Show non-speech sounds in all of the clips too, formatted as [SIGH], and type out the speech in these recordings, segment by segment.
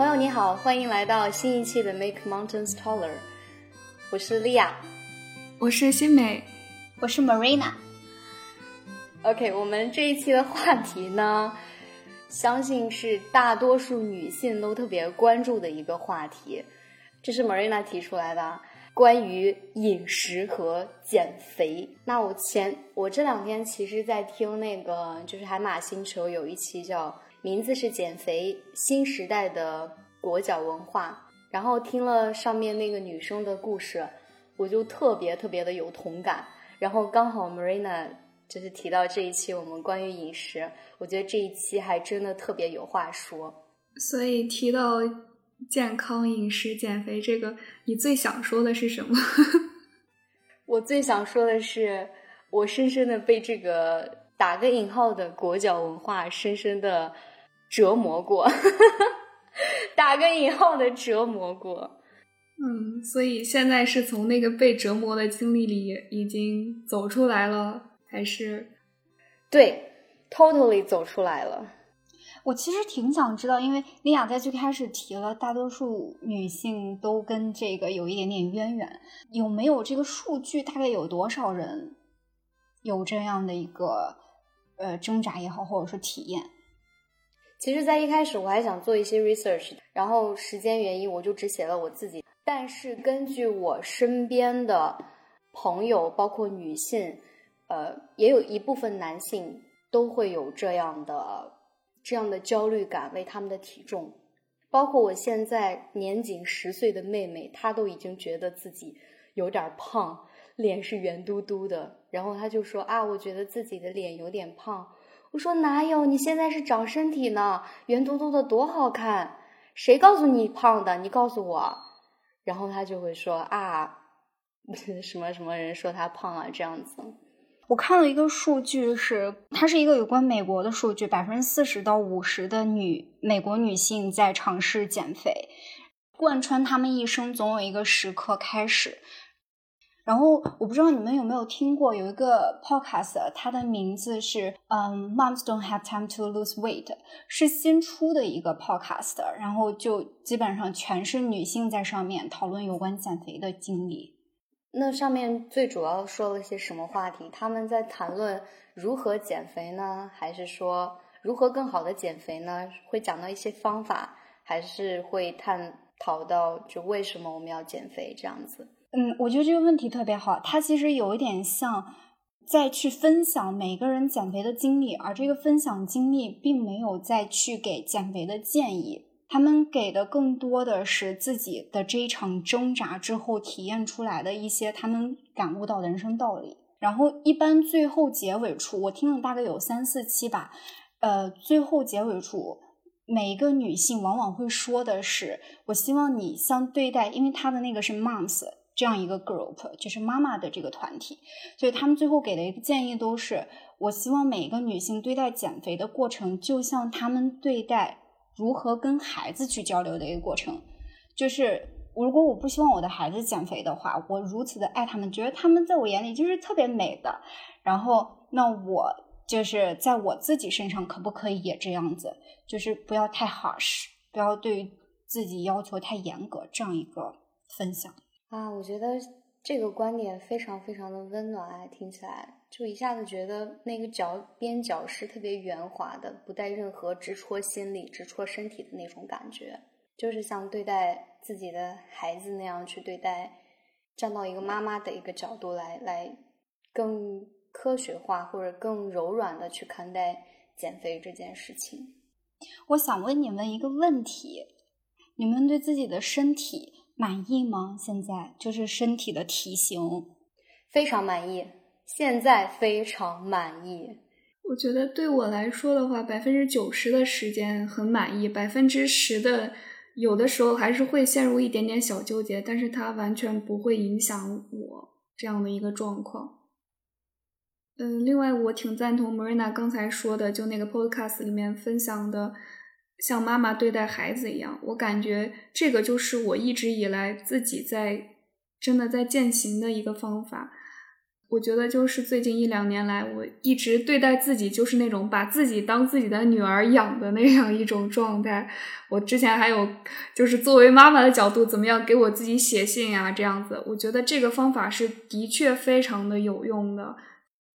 朋友你好，欢迎来到新一期的 Make Mountains Taller，我是莉亚，我是新美，我是 Marina。OK，我们这一期的话题呢，相信是大多数女性都特别关注的一个话题，这是 Marina 提出来的，关于饮食和减肥。那我前我这两天其实，在听那个就是海马星球有一期叫。名字是减肥新时代的裹脚文化，然后听了上面那个女生的故事，我就特别特别的有同感。然后刚好 Marina 就是提到这一期我们关于饮食，我觉得这一期还真的特别有话说。所以提到健康饮食减肥这个，你最想说的是什么？[LAUGHS] 我最想说的是，我深深的被这个打个引号的裹脚文化深深的。折磨过，[LAUGHS] 打个引号的折磨过。嗯，所以现在是从那个被折磨的经历里已经走出来了，还是？对，totally 走出来了。我其实挺想知道，因为丽亚在最开始提了，大多数女性都跟这个有一点点渊源，有没有这个数据？大概有多少人有这样的一个呃挣扎也好，或者说体验？其实，在一开始我还想做一些 research，然后时间原因，我就只写了我自己。但是根据我身边的朋友，包括女性，呃，也有一部分男性都会有这样的这样的焦虑感，为他们的体重。包括我现在年仅十岁的妹妹，她都已经觉得自己有点胖，脸是圆嘟嘟的。然后她就说啊，我觉得自己的脸有点胖。我说哪有？你现在是长身体呢，圆嘟嘟的多好看！谁告诉你胖的？你告诉我。然后他就会说啊，[LAUGHS] 什么什么人说他胖啊这样子。我看了一个数据，是它是一个有关美国的数据，百分之四十到五十的女美国女性在尝试减肥，贯穿她们一生，总有一个时刻开始。然后我不知道你们有没有听过有一个 podcast，它的名字是嗯，Moms don't have time to lose weight，是新出的一个 podcast，然后就基本上全是女性在上面讨论有关减肥的经历。那上面最主要说了些什么话题？他们在谈论如何减肥呢？还是说如何更好的减肥呢？会讲到一些方法，还是会探讨到就为什么我们要减肥这样子？嗯，我觉得这个问题特别好。它其实有一点像在去分享每个人减肥的经历，而这个分享经历并没有再去给减肥的建议。他们给的更多的是自己的这一场挣扎之后体验出来的一些他们感悟到的人生道理。然后一般最后结尾处，我听了大概有三四期吧。呃，最后结尾处，每一个女性往往会说的是：“我希望你像对待，因为她的那个是 moms。”这样一个 group 就是妈妈的这个团体，所以他们最后给的一个建议都是：我希望每一个女性对待减肥的过程，就像他们对待如何跟孩子去交流的一个过程。就是如果我不希望我的孩子减肥的话，我如此的爱他们，觉得他们在我眼里就是特别美的。然后，那我就是在我自己身上可不可以也这样子？就是不要太 harsh，不要对自己要求太严格，这样一个分享。啊，我觉得这个观点非常非常的温暖，听起来就一下子觉得那个脚边角是特别圆滑的，不带任何直戳心里、直戳身体的那种感觉，就是像对待自己的孩子那样去对待，站到一个妈妈的一个角度来来更科学化或者更柔软的去看待减肥这件事情。我想问你们一个问题：你们对自己的身体？满意吗？现在就是身体的体型，非常满意。现在非常满意。我觉得对我来说的话，百分之九十的时间很满意，百分之十的有的时候还是会陷入一点点小纠结，但是它完全不会影响我这样的一个状况。嗯，另外我挺赞同 Marina 刚才说的，就那个 Podcast 里面分享的。像妈妈对待孩子一样，我感觉这个就是我一直以来自己在真的在践行的一个方法。我觉得就是最近一两年来，我一直对待自己就是那种把自己当自己的女儿养的那样一种状态。我之前还有就是作为妈妈的角度，怎么样给我自己写信呀？这样子，我觉得这个方法是的确非常的有用的。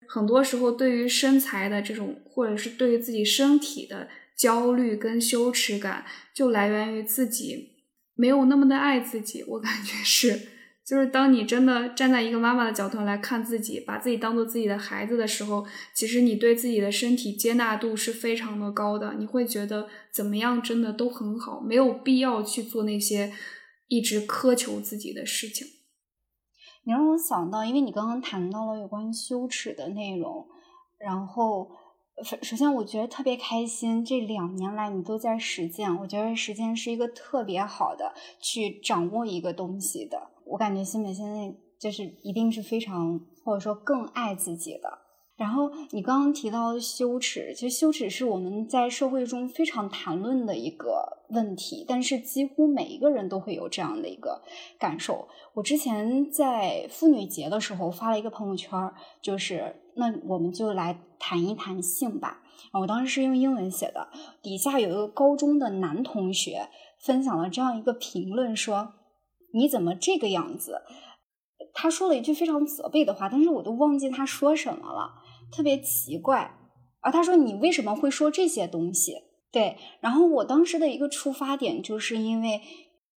很多时候，对于身材的这种，或者是对于自己身体的焦虑跟羞耻感，就来源于自己没有那么的爱自己。我感觉是。就是当你真的站在一个妈妈的角度来看自己，把自己当做自己的孩子的时候，其实你对自己的身体接纳度是非常的高的。你会觉得怎么样真的都很好，没有必要去做那些一直苛求自己的事情。你让我想到，因为你刚刚谈到了有关羞耻的内容，然后首先我觉得特别开心，这两年来你都在实践，我觉得实践是一个特别好的去掌握一个东西的。我感觉新美现在就是一定是非常或者说更爱自己的。然后你刚刚提到羞耻，其实羞耻是我们在社会中非常谈论的一个问题，但是几乎每一个人都会有这样的一个感受。我之前在妇女节的时候发了一个朋友圈，就是那我们就来谈一谈性吧。我当时是用英文写的，底下有一个高中的男同学分享了这样一个评论说。你怎么这个样子？他说了一句非常责备的话，但是我都忘记他说什么了，特别奇怪。啊他说：“你为什么会说这些东西？”对，然后我当时的一个出发点就是因为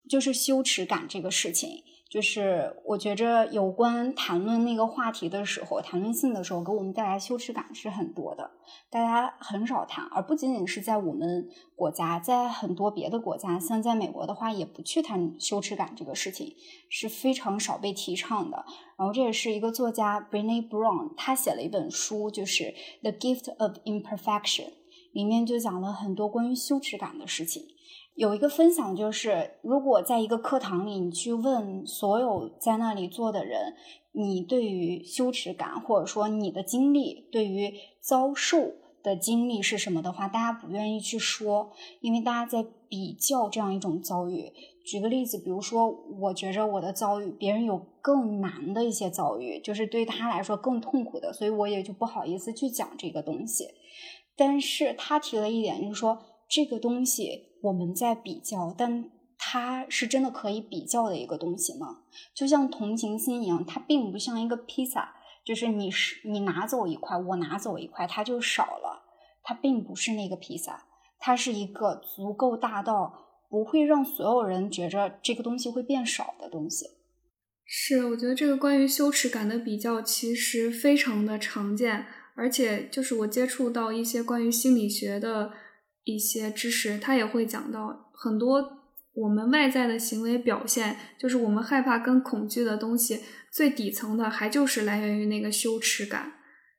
就是羞耻感这个事情。就是我觉着有关谈论那个话题的时候，谈论性的时候，给我们带来羞耻感是很多的。大家很少谈，而不仅仅是在我们国家，在很多别的国家，像在美国的话，也不去谈羞耻感这个事情，是非常少被提倡的。然后这也是一个作家 Brené Brown，他写了一本书，就是《The Gift of Imperfection》，里面就讲了很多关于羞耻感的事情。有一个分享就是，如果在一个课堂里，你去问所有在那里坐的人，你对于羞耻感，或者说你的经历，对于遭受的经历是什么的话，大家不愿意去说，因为大家在比较这样一种遭遇。举个例子，比如说，我觉着我的遭遇，别人有更难的一些遭遇，就是对他来说更痛苦的，所以我也就不好意思去讲这个东西。但是他提了一点，就是说这个东西。我们在比较，但它是真的可以比较的一个东西吗？就像同情心一样，它并不像一个披萨，就是你是你拿走一块，我拿走一块，它就少了。它并不是那个披萨，它是一个足够大到不会让所有人觉着这个东西会变少的东西。是，我觉得这个关于羞耻感的比较其实非常的常见，而且就是我接触到一些关于心理学的。一些知识，他也会讲到很多我们外在的行为表现，就是我们害怕跟恐惧的东西，最底层的还就是来源于那个羞耻感，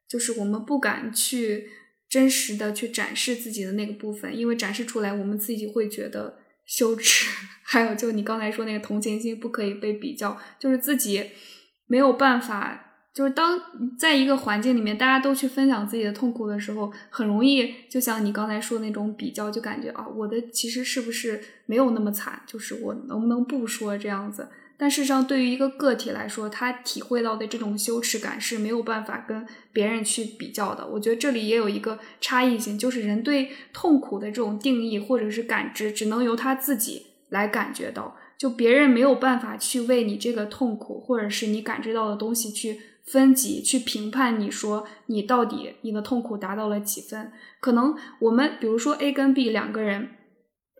就是我们不敢去真实的去展示自己的那个部分，因为展示出来我们自己会觉得羞耻。[LAUGHS] 还有就你刚才说那个同情心不可以被比较，就是自己没有办法。就是当在一个环境里面，大家都去分享自己的痛苦的时候，很容易就像你刚才说那种比较，就感觉啊，我的其实是不是没有那么惨？就是我能不能不说这样子？但事实上，对于一个个体来说，他体会到的这种羞耻感是没有办法跟别人去比较的。我觉得这里也有一个差异性，就是人对痛苦的这种定义或者是感知，只能由他自己来感觉到，就别人没有办法去为你这个痛苦或者是你感知到的东西去。分级去评判，你说你到底你的痛苦达到了几分？可能我们比如说 A 跟 B 两个人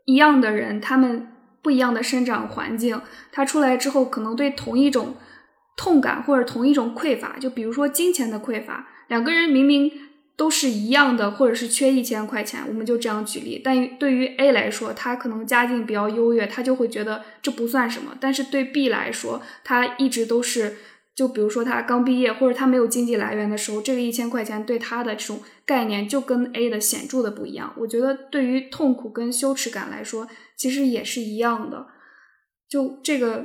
一样的人，他们不一样的生长环境，他出来之后可能对同一种痛感或者同一种匮乏，就比如说金钱的匮乏，两个人明明都是一样的，或者是缺一千块钱，我们就这样举例。但对于 A 来说，他可能家境比较优越，他就会觉得这不算什么。但是对 B 来说，他一直都是。就比如说他刚毕业，或者他没有经济来源的时候，这个一千块钱对他的这种概念就跟 A 的显著的不一样。我觉得对于痛苦跟羞耻感来说，其实也是一样的。就这个，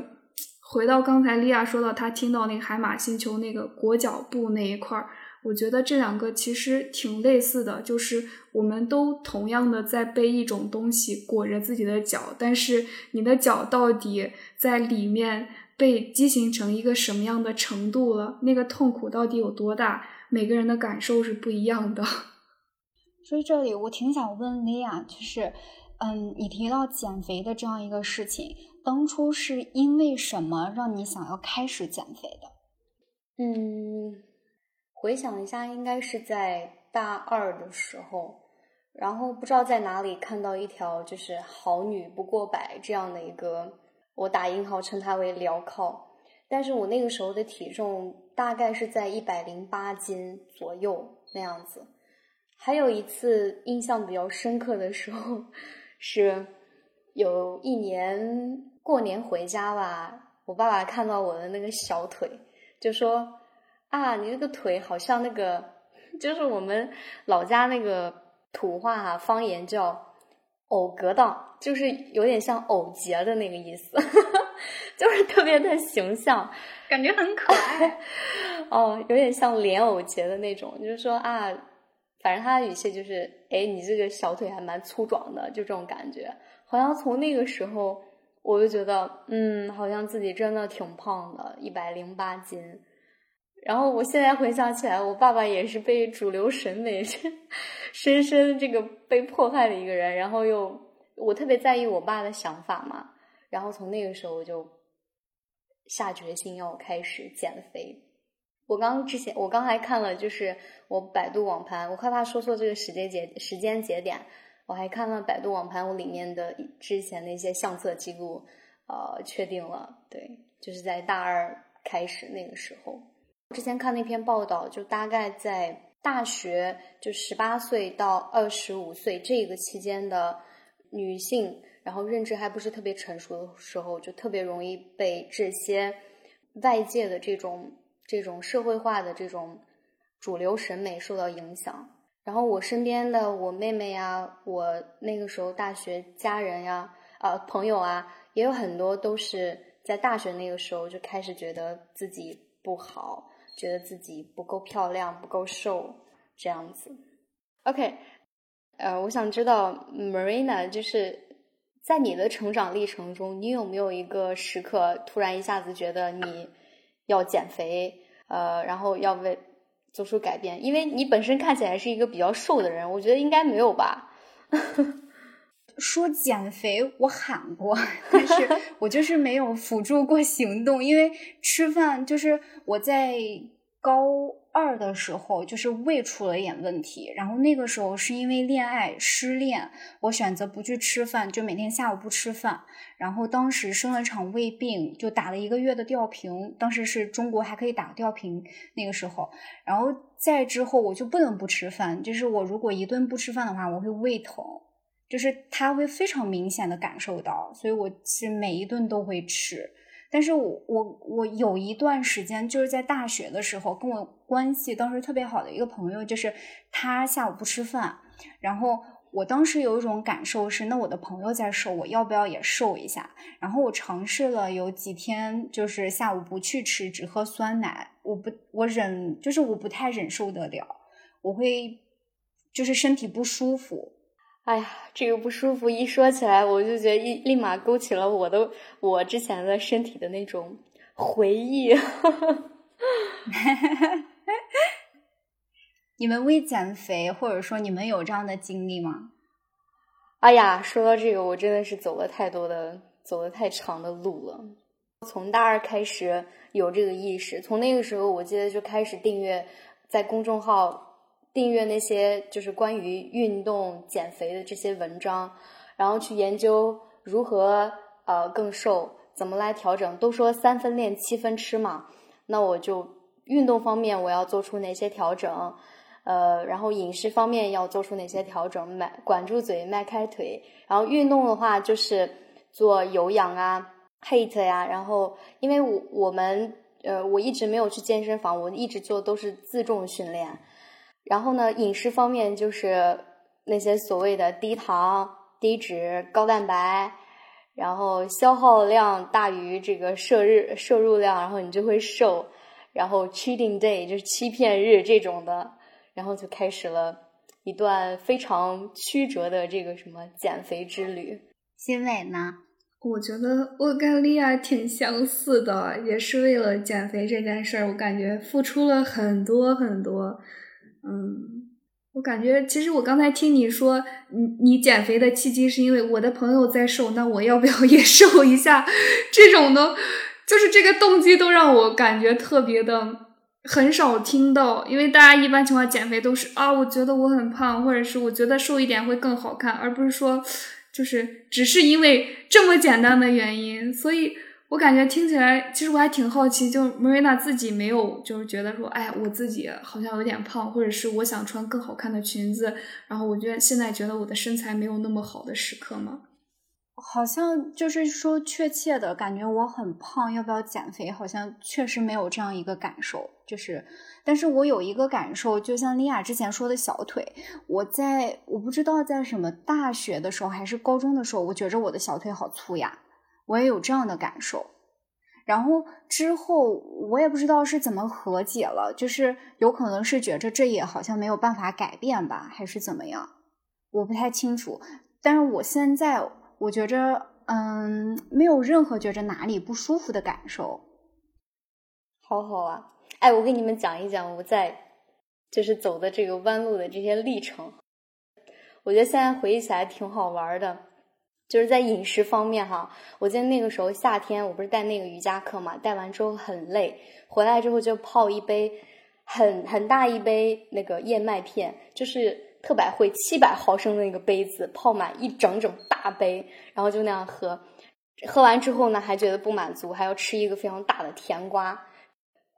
回到刚才莉亚说到他听到那个海马星球那个裹脚布那一块儿，我觉得这两个其实挺类似的，就是我们都同样的在被一种东西裹着自己的脚，但是你的脚到底在里面。被畸形成一个什么样的程度了，那个痛苦到底有多大，每个人的感受是不一样的。[LAUGHS] 所以这里我挺想问莉亚，就是，嗯，你提到减肥的这样一个事情，当初是因为什么让你想要开始减肥的？嗯，回想一下，应该是在大二的时候，然后不知道在哪里看到一条就是“好女不过百”这样的一个，我打引号称它为镣铐，但是我那个时候的体重大概是在一百零八斤左右那样子。还有一次印象比较深刻的时候，是有一年过年回家吧，我爸爸看到我的那个小腿，就说：“啊，你那个腿好像那个，[LAUGHS] 就是我们老家那个土话哈方言叫‘藕格当’，就是有点像藕节的那个意思，[LAUGHS] 就是特别的形象，感觉很可爱。[LAUGHS] 哦，有点像莲藕节的那种，就是说啊。”反正他的语气就是，哎，你这个小腿还蛮粗壮的，就这种感觉。好像从那个时候，我就觉得，嗯，好像自己真的挺胖的，一百零八斤。然后我现在回想起来，我爸爸也是被主流审美 [LAUGHS] 深深这个被迫害的一个人。然后又，我特别在意我爸的想法嘛。然后从那个时候我就下决心要开始减肥。我刚之前，我刚还看了，就是我百度网盘，我害怕说错这个时间节时间节点，我还看了百度网盘我里面的之前的一些相册记录，呃，确定了，对，就是在大二开始那个时候，之前看那篇报道，就大概在大学就十八岁到二十五岁这个期间的女性，然后认知还不是特别成熟的时候，就特别容易被这些外界的这种。这种社会化的这种主流审美受到影响，然后我身边的我妹妹呀，我那个时候大学家人呀，呃朋友啊，也有很多都是在大学那个时候就开始觉得自己不好，觉得自己不够漂亮、不够瘦这样子。OK，呃，我想知道 Marina，就是在你的成长历程中，你有没有一个时刻突然一下子觉得你。要减肥，呃，然后要为做出改变，因为你本身看起来是一个比较瘦的人，我觉得应该没有吧。说减肥，我喊过，但是 [LAUGHS] 我就是没有辅助过行动，因为吃饭就是我在高。二的时候就是胃出了一点问题，然后那个时候是因为恋爱失恋，我选择不去吃饭，就每天下午不吃饭。然后当时生了场胃病，就打了一个月的吊瓶，当时是中国还可以打吊瓶那个时候。然后再之后我就不能不吃饭，就是我如果一顿不吃饭的话，我会胃疼，就是他会非常明显的感受到，所以我是每一顿都会吃。但是我我我有一段时间就是在大学的时候，跟我关系当时特别好的一个朋友，就是他下午不吃饭，然后我当时有一种感受是，那我的朋友在瘦，我要不要也瘦一下？然后我尝试了有几天，就是下午不去吃，只喝酸奶，我不我忍，就是我不太忍受得了，我会就是身体不舒服。哎呀，这个不舒服一说起来，我就觉得一立马勾起了我的我之前的身体的那种回忆。[LAUGHS] 你们为减肥，或者说你们有这样的经历吗？哎呀，说到这个，我真的是走了太多的、走了太长的路了。从大二开始有这个意识，从那个时候我记得就开始订阅在公众号。订阅那些就是关于运动减肥的这些文章，然后去研究如何呃更瘦，怎么来调整。都说三分练七分吃嘛，那我就运动方面我要做出哪些调整，呃，然后饮食方面要做出哪些调整，迈管住嘴，迈开腿。然后运动的话就是做有氧啊，HIIT 呀。然后因为我我们呃我一直没有去健身房，我一直做都是自重训练。然后呢，饮食方面就是那些所谓的低糖、低脂、高蛋白，然后消耗量大于这个摄入摄入量，然后你就会瘦。然后 cheating day 就是欺骗日这种的，然后就开始了一段非常曲折的这个什么减肥之旅。新伟呢？我觉得我跟莉亚挺相似的，也是为了减肥这件事儿，我感觉付出了很多很多。嗯，我感觉其实我刚才听你说，你你减肥的契机是因为我的朋友在瘦，那我要不要也 [LAUGHS] 瘦一下？这种的，就是这个动机都让我感觉特别的很少听到，因为大家一般情况减肥都是啊，我觉得我很胖，或者是我觉得瘦一点会更好看，而不是说。就是只是因为这么简单的原因，所以我感觉听起来，其实我还挺好奇，就 Marina 自己没有就是觉得说，哎，我自己好像有点胖，或者是我想穿更好看的裙子，然后我觉得现在觉得我的身材没有那么好的时刻吗？好像就是说确切的感觉我很胖，要不要减肥？好像确实没有这样一个感受，就是。但是我有一个感受，就像莉亚之前说的小腿，我在我不知道在什么大学的时候还是高中的时候，我觉着我的小腿好粗呀，我也有这样的感受。然后之后我也不知道是怎么和解了，就是有可能是觉着这也好像没有办法改变吧，还是怎么样，我不太清楚。但是我现在我觉着，嗯，没有任何觉着哪里不舒服的感受，好好啊。哎，我给你们讲一讲我在就是走的这个弯路的这些历程。我觉得现在回忆起来挺好玩的，就是在饮食方面哈。我记得那个时候夏天，我不是带那个瑜伽课嘛，带完之后很累，回来之后就泡一杯很很大一杯那个燕麦片，就是特百惠七百毫升的那个杯子，泡满一整整大杯，然后就那样喝。喝完之后呢，还觉得不满足，还要吃一个非常大的甜瓜。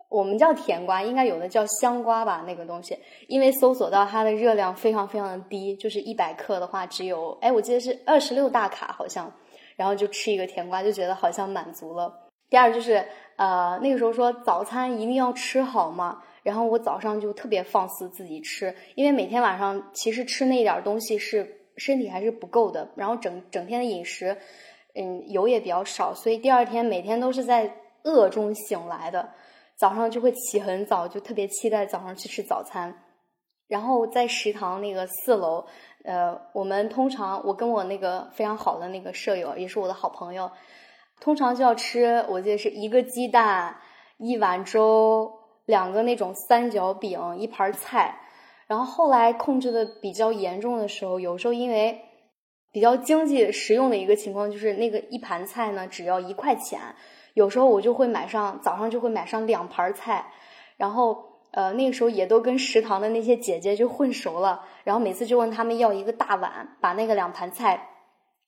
我们叫甜瓜，应该有的叫香瓜吧？那个东西，因为搜索到它的热量非常非常的低，就是一百克的话只有，哎，我记得是二十六大卡好像，然后就吃一个甜瓜，就觉得好像满足了。第二就是，呃，那个时候说早餐一定要吃好嘛，然后我早上就特别放肆自己吃，因为每天晚上其实吃那点东西是身体还是不够的，然后整整天的饮食，嗯，油也比较少，所以第二天每天都是在饿中醒来的。早上就会起很早，就特别期待早上去吃早餐。然后在食堂那个四楼，呃，我们通常我跟我那个非常好的那个舍友，也是我的好朋友，通常就要吃，我记得是一个鸡蛋、一碗粥、两个那种三角饼、一盘菜。然后后来控制的比较严重的时候，有时候因为比较经济实用的一个情况，就是那个一盘菜呢只要一块钱。有时候我就会买上早上就会买上两盘菜，然后呃那个时候也都跟食堂的那些姐姐就混熟了，然后每次就问他们要一个大碗，把那个两盘菜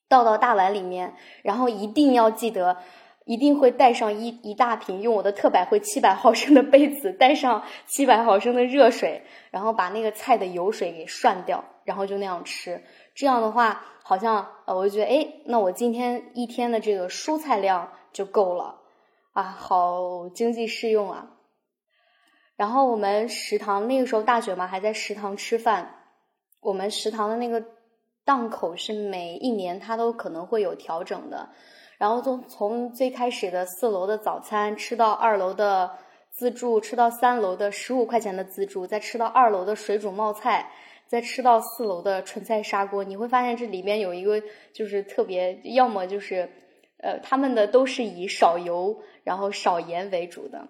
倒到大碗里面，然后一定要记得一定会带上一一大瓶用我的特百惠七百毫升的杯子，带上七百毫升的热水，然后把那个菜的油水给涮掉，然后就那样吃。这样的话，好像呃我就觉得哎，那我今天一天的这个蔬菜量就够了。啊，好经济适用啊！然后我们食堂那个时候大学嘛，还在食堂吃饭。我们食堂的那个档口是每一年它都可能会有调整的。然后从从最开始的四楼的早餐吃到二楼的自助，吃到三楼的十五块钱的自助，再吃到二楼的水煮冒菜，再吃到四楼的纯菜砂锅。你会发现这里面有一个就是特别，要么就是。呃，他们的都是以少油然后少盐为主的。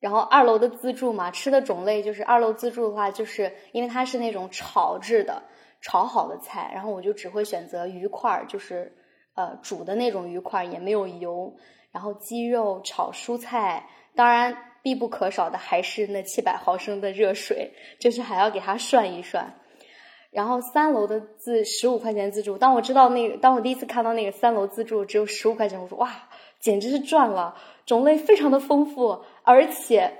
然后二楼的自助嘛，吃的种类就是二楼自助的话，就是因为它是那种炒制的炒好的菜，然后我就只会选择鱼块，就是呃煮的那种鱼块，也没有油。然后鸡肉炒蔬菜，当然必不可少的还是那七百毫升的热水，就是还要给它涮一涮。然后三楼的自十五块钱自助，当我知道那个，当我第一次看到那个三楼自助只有十五块钱，我说哇，简直是赚了，种类非常的丰富，而且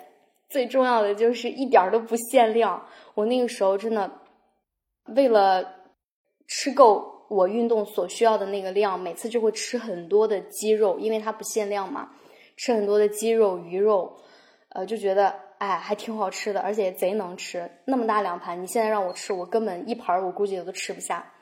最重要的就是一点都不限量。我那个时候真的为了吃够我运动所需要的那个量，每次就会吃很多的鸡肉，因为它不限量嘛，吃很多的鸡肉、鱼肉，呃，就觉得。哎，还挺好吃的，而且贼能吃。那么大两盘，你现在让我吃，我根本一盘我估计我都吃不下。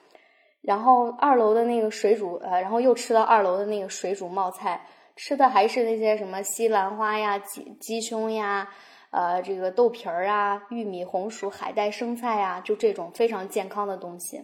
然后二楼的那个水煮，呃，然后又吃到二楼的那个水煮冒菜，吃的还是那些什么西兰花呀、鸡鸡胸呀、呃，这个豆皮儿啊、玉米、红薯、海带、生菜呀，就这种非常健康的东西。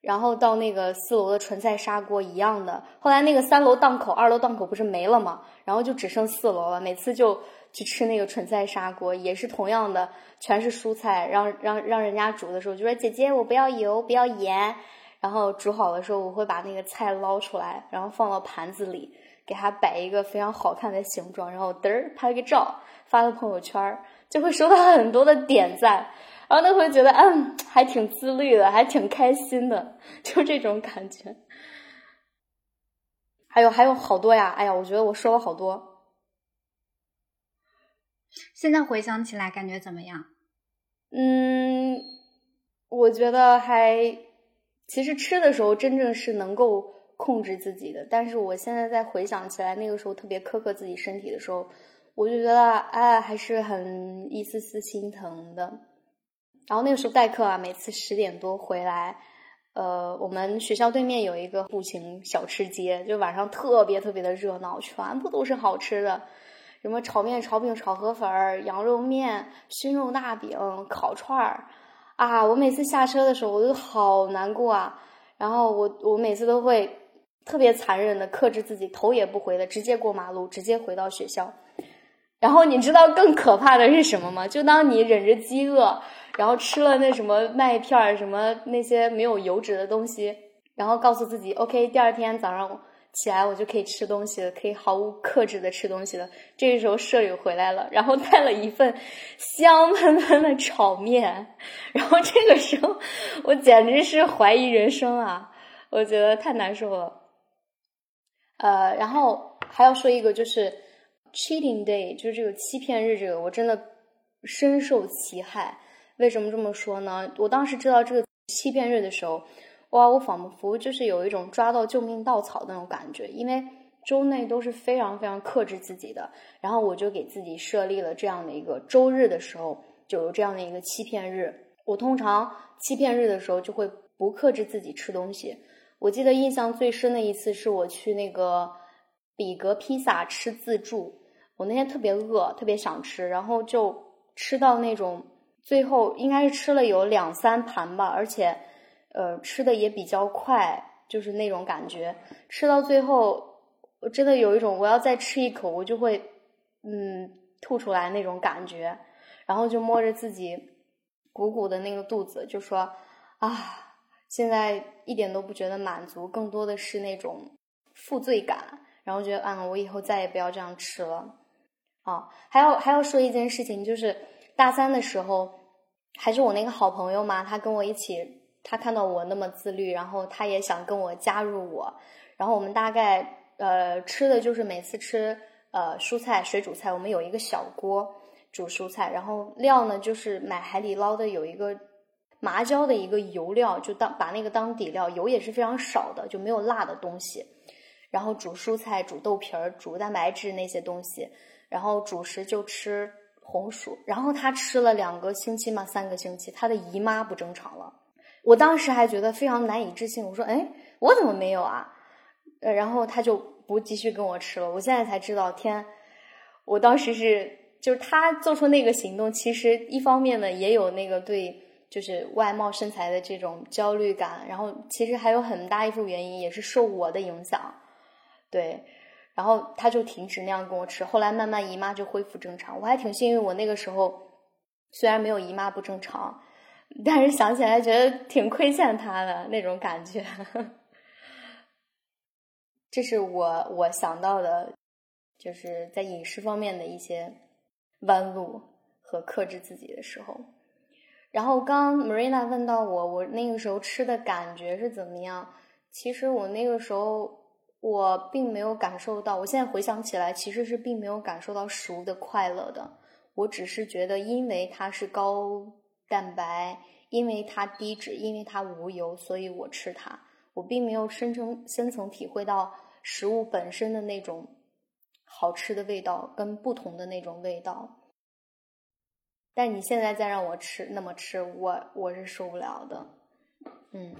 然后到那个四楼的纯菜砂锅一样的。后来那个三楼档口、二楼档口不是没了吗？然后就只剩四楼了。每次就去吃那个纯菜砂锅，也是同样的，全是蔬菜。让让让人家煮的时候，就说姐姐我不要油，不要盐。然后煮好的时候，我会把那个菜捞出来，然后放到盘子里，给它摆一个非常好看的形状，然后嘚儿拍个照，发到朋友圈，就会收到很多的点赞。然后那会觉得，嗯，还挺自律的，还挺开心的，[LAUGHS] 就这种感觉。还有还有好多呀，哎呀，我觉得我说了好多。现在回想起来，感觉怎么样？嗯，我觉得还，其实吃的时候真正是能够控制自己的，但是我现在在回想起来，那个时候特别苛刻自己身体的时候，我就觉得，哎，还是很一丝丝心疼的。然后那个时候代课啊，每次十点多回来，呃，我们学校对面有一个步行小吃街，就晚上特别特别的热闹，全部都是好吃的，什么炒面、炒饼、炒河粉、羊肉面、熏肉大饼、烤串儿，啊，我每次下车的时候我都好难过啊。然后我我每次都会特别残忍的克制自己，头也不回的直接过马路，直接回到学校。然后你知道更可怕的是什么吗？就当你忍着饥饿。然后吃了那什么麦片儿，什么那些没有油脂的东西，然后告诉自己，OK，第二天早上起来我就可以吃东西了，可以毫无克制的吃东西了。这个时候舍友回来了，然后带了一份香喷喷的炒面，[LAUGHS] 然后这个时候我简直是怀疑人生啊！我觉得太难受了。呃，然后还要说一个，就是 cheating day，就是这个欺骗日，这个我真的深受其害。为什么这么说呢？我当时知道这个欺骗日的时候，哇，我仿佛就是有一种抓到救命稻草那种感觉，因为周内都是非常非常克制自己的，然后我就给自己设立了这样的一个周日的时候就有这样的一个欺骗日。我通常欺骗日的时候就会不克制自己吃东西。我记得印象最深的一次是我去那个比格披萨吃自助，我那天特别饿，特别想吃，然后就吃到那种。最后应该是吃了有两三盘吧，而且，呃，吃的也比较快，就是那种感觉。吃到最后，我真的有一种我要再吃一口，我就会，嗯，吐出来那种感觉。然后就摸着自己鼓鼓的那个肚子，就说：“啊，现在一点都不觉得满足，更多的是那种负罪感。”然后觉得，嗯，我以后再也不要这样吃了。啊，还要还要说一件事情，就是。大三的时候，还是我那个好朋友嘛，他跟我一起，他看到我那么自律，然后他也想跟我加入我，然后我们大概呃吃的就是每次吃呃蔬菜水煮菜，我们有一个小锅煮蔬菜，然后料呢就是买海底捞的有一个麻椒的一个油料，就当把那个当底料，油也是非常少的，就没有辣的东西，然后煮蔬菜、煮豆皮儿、煮蛋白质那些东西，然后主食就吃。红薯，然后他吃了两个星期嘛，三个星期，他的姨妈不正常了。我当时还觉得非常难以置信，我说：“哎，我怎么没有啊？”呃，然后他就不继续跟我吃了。我现在才知道，天，我当时是就是他做出那个行动，其实一方面呢也有那个对就是外貌身材的这种焦虑感，然后其实还有很大一部分原因也是受我的影响，对。然后他就停止那样跟我吃，后来慢慢姨妈就恢复正常。我还挺幸运，我那个时候虽然没有姨妈不正常，但是想起来觉得挺亏欠他的那种感觉。这是我我想到的，就是在饮食方面的一些弯路和克制自己的时候。然后刚 Marina 问到我，我那个时候吃的感觉是怎么样？其实我那个时候。我并没有感受到，我现在回想起来，其实是并没有感受到食物的快乐的。我只是觉得，因为它是高蛋白，因为它低脂，因为它无油，所以我吃它。我并没有深层深层体会到食物本身的那种好吃的味道跟不同的那种味道。但你现在再让我吃那么吃，我我是受不了的。嗯。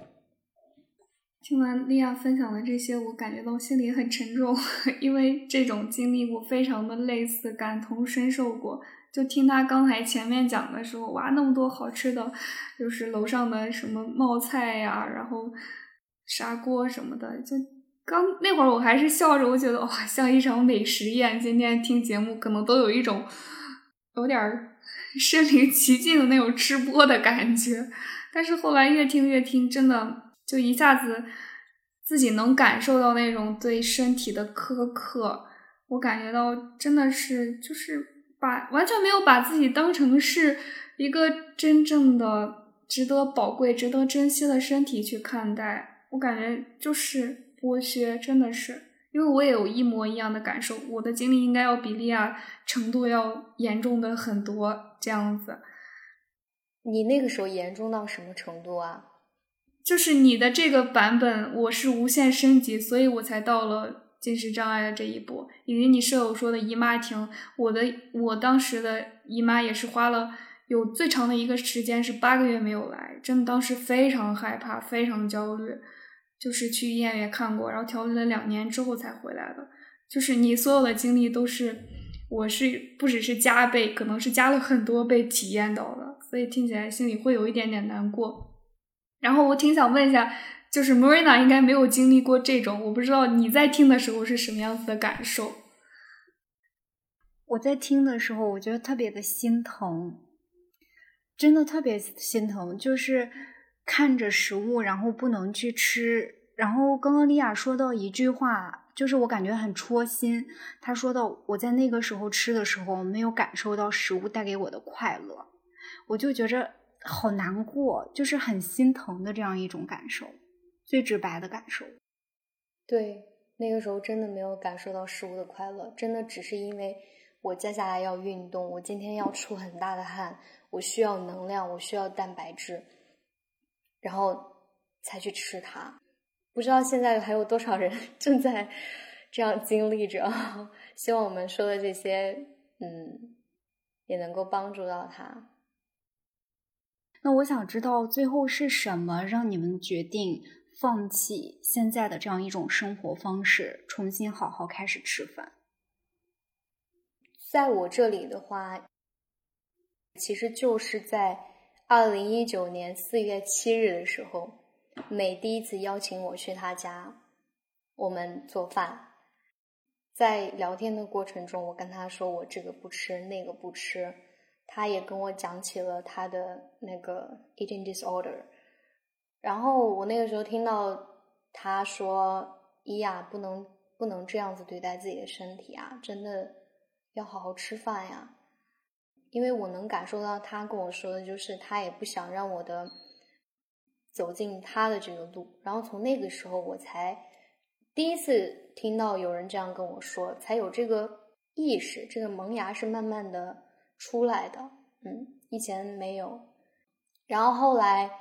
听完莉亚分享的这些，我感觉到心里很沉重，[LAUGHS] 因为这种经历我非常的类似，感同身受过。就听他刚才前面讲的时候，哇，那么多好吃的，就是楼上的什么冒菜呀，然后砂锅什么的，就刚那会儿我还是笑着，我觉得哇，像一场美食宴。今天听节目可能都有一种有点身临其境的那种吃播的感觉，但是后来越听越听，真的就一下子自己能感受到那种对身体的苛刻，我感觉到真的是就是。把完全没有把自己当成是一个真正的值得宝贵、值得珍惜的身体去看待，我感觉就是剥削，真的是。因为我也有一模一样的感受，我的经历应该要比利亚程度要严重的很多，这样子。你那个时候严重到什么程度啊？就是你的这个版本，我是无限升级，所以我才到了。进食障碍的这一步，以及你舍友说的姨妈停，我的我当时的姨妈也是花了有最长的一个时间是八个月没有来，真的当时非常害怕，非常焦虑，就是去医院也看过，然后调理了两年之后才回来的。就是你所有的经历都是，我是不只是加倍，可能是加了很多倍体验到的，所以听起来心里会有一点点难过。然后我挺想问一下。就是 Marina 应该没有经历过这种，我不知道你在听的时候是什么样子的感受。我在听的时候，我觉得特别的心疼，真的特别心疼。就是看着食物，然后不能去吃。然后刚刚莉亚说到一句话，就是我感觉很戳心。她说到我在那个时候吃的时候，没有感受到食物带给我的快乐，我就觉着好难过，就是很心疼的这样一种感受。最直白的感受，对，那个时候真的没有感受到食物的快乐，真的只是因为我接下来要运动，我今天要出很大的汗，我需要能量，我需要蛋白质，然后才去吃它。不知道现在还有多少人 [LAUGHS] 正在这样经历着，希望我们说的这些，嗯，也能够帮助到他。那我想知道最后是什么让你们决定？放弃现在的这样一种生活方式，重新好好开始吃饭。在我这里的话，其实就是在二零一九年四月七日的时候，美第一次邀请我去他家，我们做饭。在聊天的过程中，我跟他说我这个不吃，那个不吃，他也跟我讲起了他的那个 eating disorder。然后我那个时候听到他说：“伊亚不能不能这样子对待自己的身体啊，真的要好好吃饭呀。”因为我能感受到他跟我说的就是，他也不想让我的走进他的这个路。然后从那个时候，我才第一次听到有人这样跟我说，才有这个意识，这个萌芽是慢慢的出来的。嗯，以前没有。然后后来。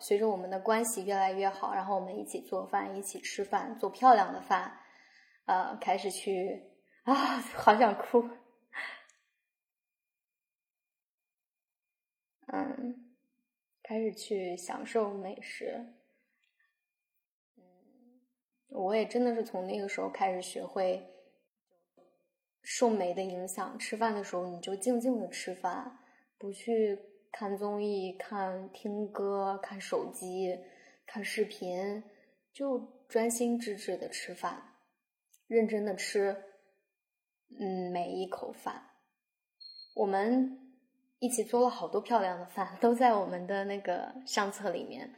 随着我们的关系越来越好，然后我们一起做饭，一起吃饭，做漂亮的饭，呃，开始去啊，好想哭，嗯，开始去享受美食，嗯，我也真的是从那个时候开始学会受美的影响，吃饭的时候你就静静的吃饭，不去。看综艺、看听歌、看手机、看视频，就专心致志的吃饭，认真的吃，嗯，每一口饭。我们一起做了好多漂亮的饭，都在我们的那个相册里面。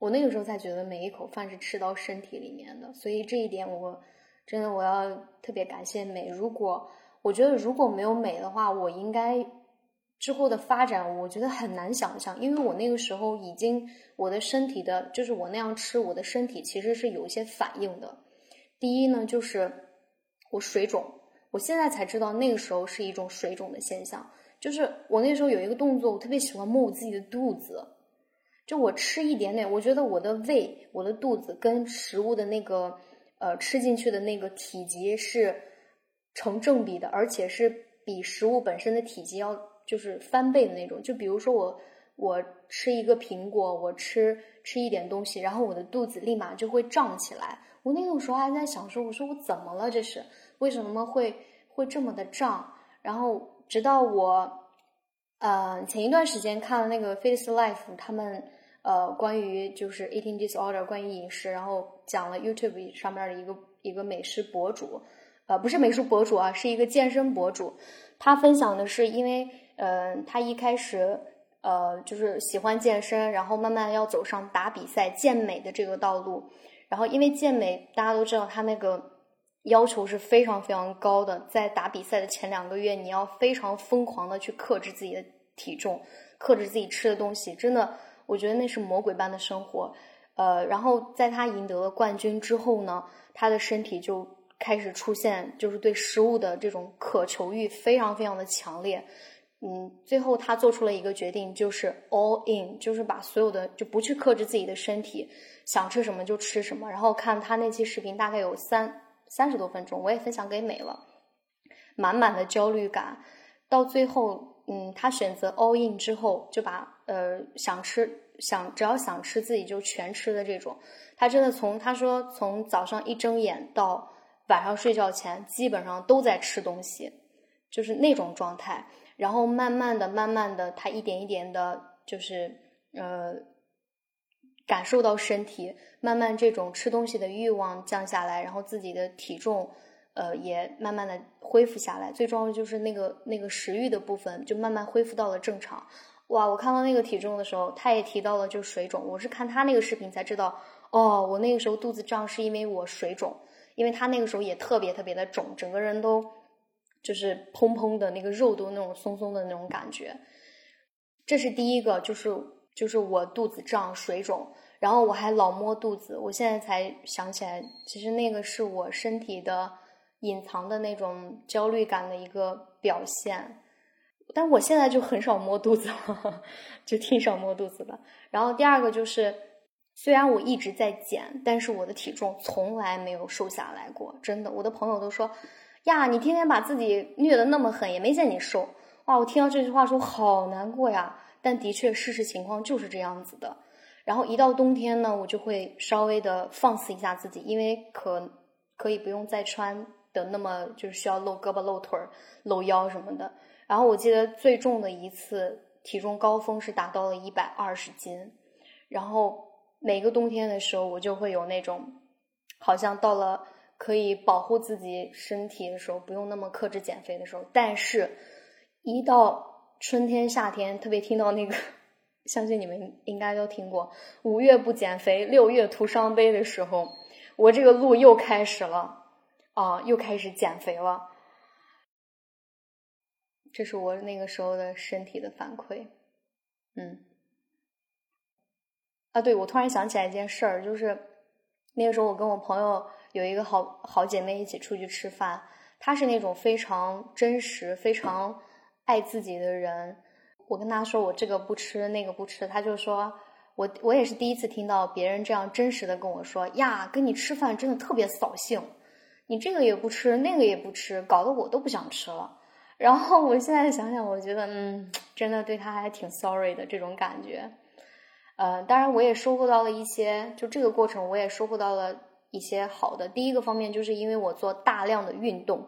我那个时候才觉得每一口饭是吃到身体里面的，所以这一点我。真的，我要特别感谢美。如果我觉得如果没有美的话，我应该之后的发展，我觉得很难想象。因为我那个时候已经我的身体的，就是我那样吃，我的身体其实是有一些反应的。第一呢，就是我水肿，我现在才知道那个时候是一种水肿的现象。就是我那时候有一个动作，我特别喜欢摸我自己的肚子，就我吃一点点，我觉得我的胃、我的肚子跟食物的那个。呃，吃进去的那个体积是成正比的，而且是比食物本身的体积要就是翻倍的那种。就比如说我我吃一个苹果，我吃吃一点东西，然后我的肚子立马就会胀起来，我那个时候还在想说，我说我怎么了？这是为什么会会这么的胀？然后直到我，呃，前一段时间看了那个 Face Life 他们呃关于就是 eating disorder 关于饮食，然后讲了 YouTube 上面的一个一个美食博主，呃，不是美食博主啊，是一个健身博主，他分享的是因为，呃，他一开始呃就是喜欢健身，然后慢慢要走上打比赛健美的这个道路。然后，因为健美，大家都知道，他那个要求是非常非常高的。在打比赛的前两个月，你要非常疯狂的去克制自己的体重，克制自己吃的东西。真的，我觉得那是魔鬼般的生活。呃，然后在他赢得了冠军之后呢，他的身体就开始出现，就是对食物的这种渴求欲非常非常的强烈。嗯，最后他做出了一个决定，就是 all in，就是把所有的就不去克制自己的身体。想吃什么就吃什么，然后看他那期视频大概有三三十多分钟，我也分享给美了，满满的焦虑感。到最后，嗯，他选择 all in 之后，就把呃想吃想只要想吃自己就全吃的这种。他真的从他说从早上一睁眼到晚上睡觉前，基本上都在吃东西，就是那种状态。然后慢慢的、慢慢的，他一点一点的，就是呃。感受到身体慢慢这种吃东西的欲望降下来，然后自己的体重，呃，也慢慢的恢复下来。最重要的就是那个那个食欲的部分就慢慢恢复到了正常。哇，我看到那个体重的时候，他也提到了就水肿。我是看他那个视频才知道，哦，我那个时候肚子胀是因为我水肿，因为他那个时候也特别特别的肿，整个人都就是砰砰的那个肉都那种松松的那种感觉。这是第一个，就是就是我肚子胀水肿。然后我还老摸肚子，我现在才想起来，其实那个是我身体的隐藏的那种焦虑感的一个表现。但我现在就很少摸肚子了，就挺少摸肚子的。然后第二个就是，虽然我一直在减，但是我的体重从来没有瘦下来过，真的。我的朋友都说：“呀，你天天把自己虐得那么狠，也没见你瘦。”哇，我听到这句话说好难过呀。但的确，事实情况就是这样子的。然后一到冬天呢，我就会稍微的放肆一下自己，因为可可以不用再穿的那么就是需要露胳膊、露腿儿、露腰什么的。然后我记得最重的一次体重高峰是达到了一百二十斤。然后每个冬天的时候，我就会有那种好像到了可以保护自己身体的时候，不用那么克制减肥的时候。但是，一到春天、夏天，特别听到那个。相信你们应该都听过“五月不减肥，六月徒伤悲”的时候，我这个路又开始了啊，又开始减肥了。这是我那个时候的身体的反馈。嗯，啊，对，我突然想起来一件事儿，就是那个时候我跟我朋友有一个好好姐妹一起出去吃饭，她是那种非常真实、非常爱自己的人。我跟她说我这个不吃那个不吃，她就说我我也是第一次听到别人这样真实的跟我说呀，跟你吃饭真的特别扫兴，你这个也不吃那个也不吃，搞得我都不想吃了。然后我现在想想，我觉得嗯，真的对他还挺 sorry 的这种感觉。呃，当然我也收获到了一些，就这个过程我也收获到了一些好的。第一个方面就是因为我做大量的运动，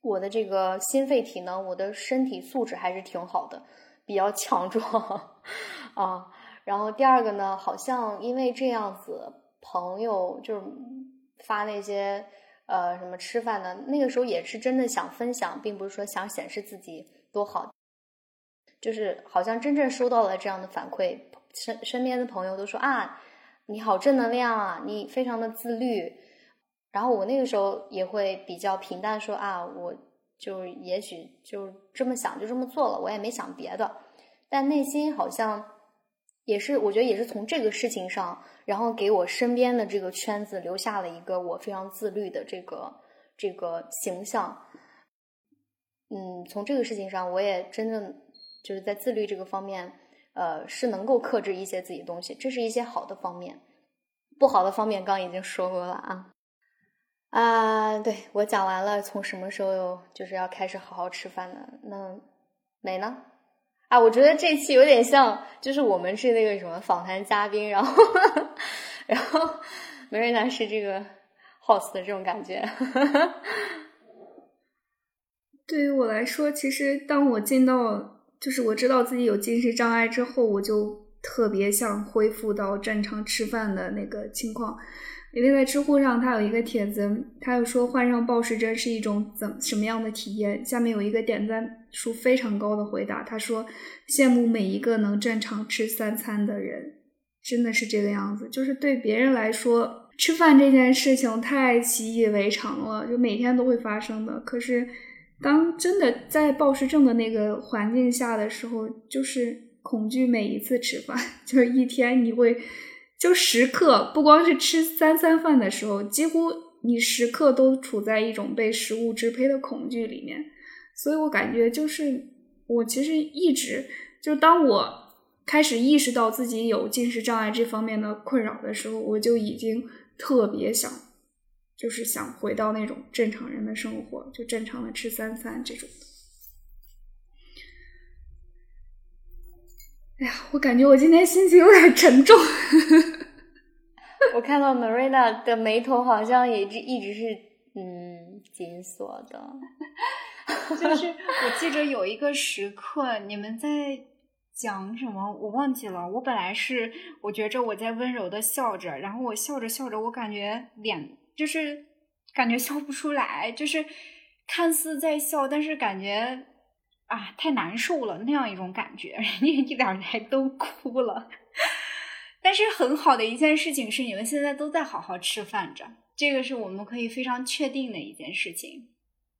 我的这个心肺体能，我的身体素质还是挺好的。比较强壮 [LAUGHS] 啊，然后第二个呢，好像因为这样子，朋友就是发那些呃什么吃饭的，那个时候也是真的想分享，并不是说想显示自己多好，就是好像真正收到了这样的反馈，身身边的朋友都说啊，你好正能量啊，你非常的自律，然后我那个时候也会比较平淡说啊，我。就也许就这么想，就这么做了，我也没想别的，但内心好像也是，我觉得也是从这个事情上，然后给我身边的这个圈子留下了一个我非常自律的这个这个形象。嗯，从这个事情上，我也真正就是在自律这个方面，呃，是能够克制一些自己的东西，这是一些好的方面。不好的方面，刚已经说过了啊。啊，对我讲完了，从什么时候就是要开始好好吃饭的？那美呢？啊，我觉得这期有点像，就是我们是那个什么访谈嘉宾，然后然后梅瑞娜是这个 house 的这种感觉。对于我来说，其实当我进到，就是我知道自己有进食障碍之后，我就特别想恢复到正常吃饭的那个情况。因为在知乎上，他有一个帖子，他又说患上暴食症是一种怎什么样的体验？下面有一个点赞数非常高的回答，他说：“羡慕每一个能正常吃三餐的人，真的是这个样子。就是对别人来说，吃饭这件事情太习以为常了，就每天都会发生的。可是，当真的在暴食症的那个环境下的时候，就是恐惧每一次吃饭，[LAUGHS] 就是一天你会。”就时刻不光是吃三餐饭的时候，几乎你时刻都处在一种被食物支配的恐惧里面。所以我感觉，就是我其实一直就当我开始意识到自己有进食障碍这方面的困扰的时候，我就已经特别想，就是想回到那种正常人的生活，就正常的吃三餐这种。哎呀，我感觉我今天心情有点沉重。[LAUGHS] 我看到 Marina 的眉头好像也一一直是嗯紧锁的。[LAUGHS] 就是我记着有一个时刻，你们在讲什么，我忘记了。我本来是我觉着我在温柔的笑着，然后我笑着笑着，我感觉脸就是感觉笑不出来，就是看似在笑，但是感觉。啊，太难受了，那样一种感觉，[LAUGHS] 人家一两台都哭了。但是很好的一件事情是，你们现在都在好好吃饭着，这个是我们可以非常确定的一件事情，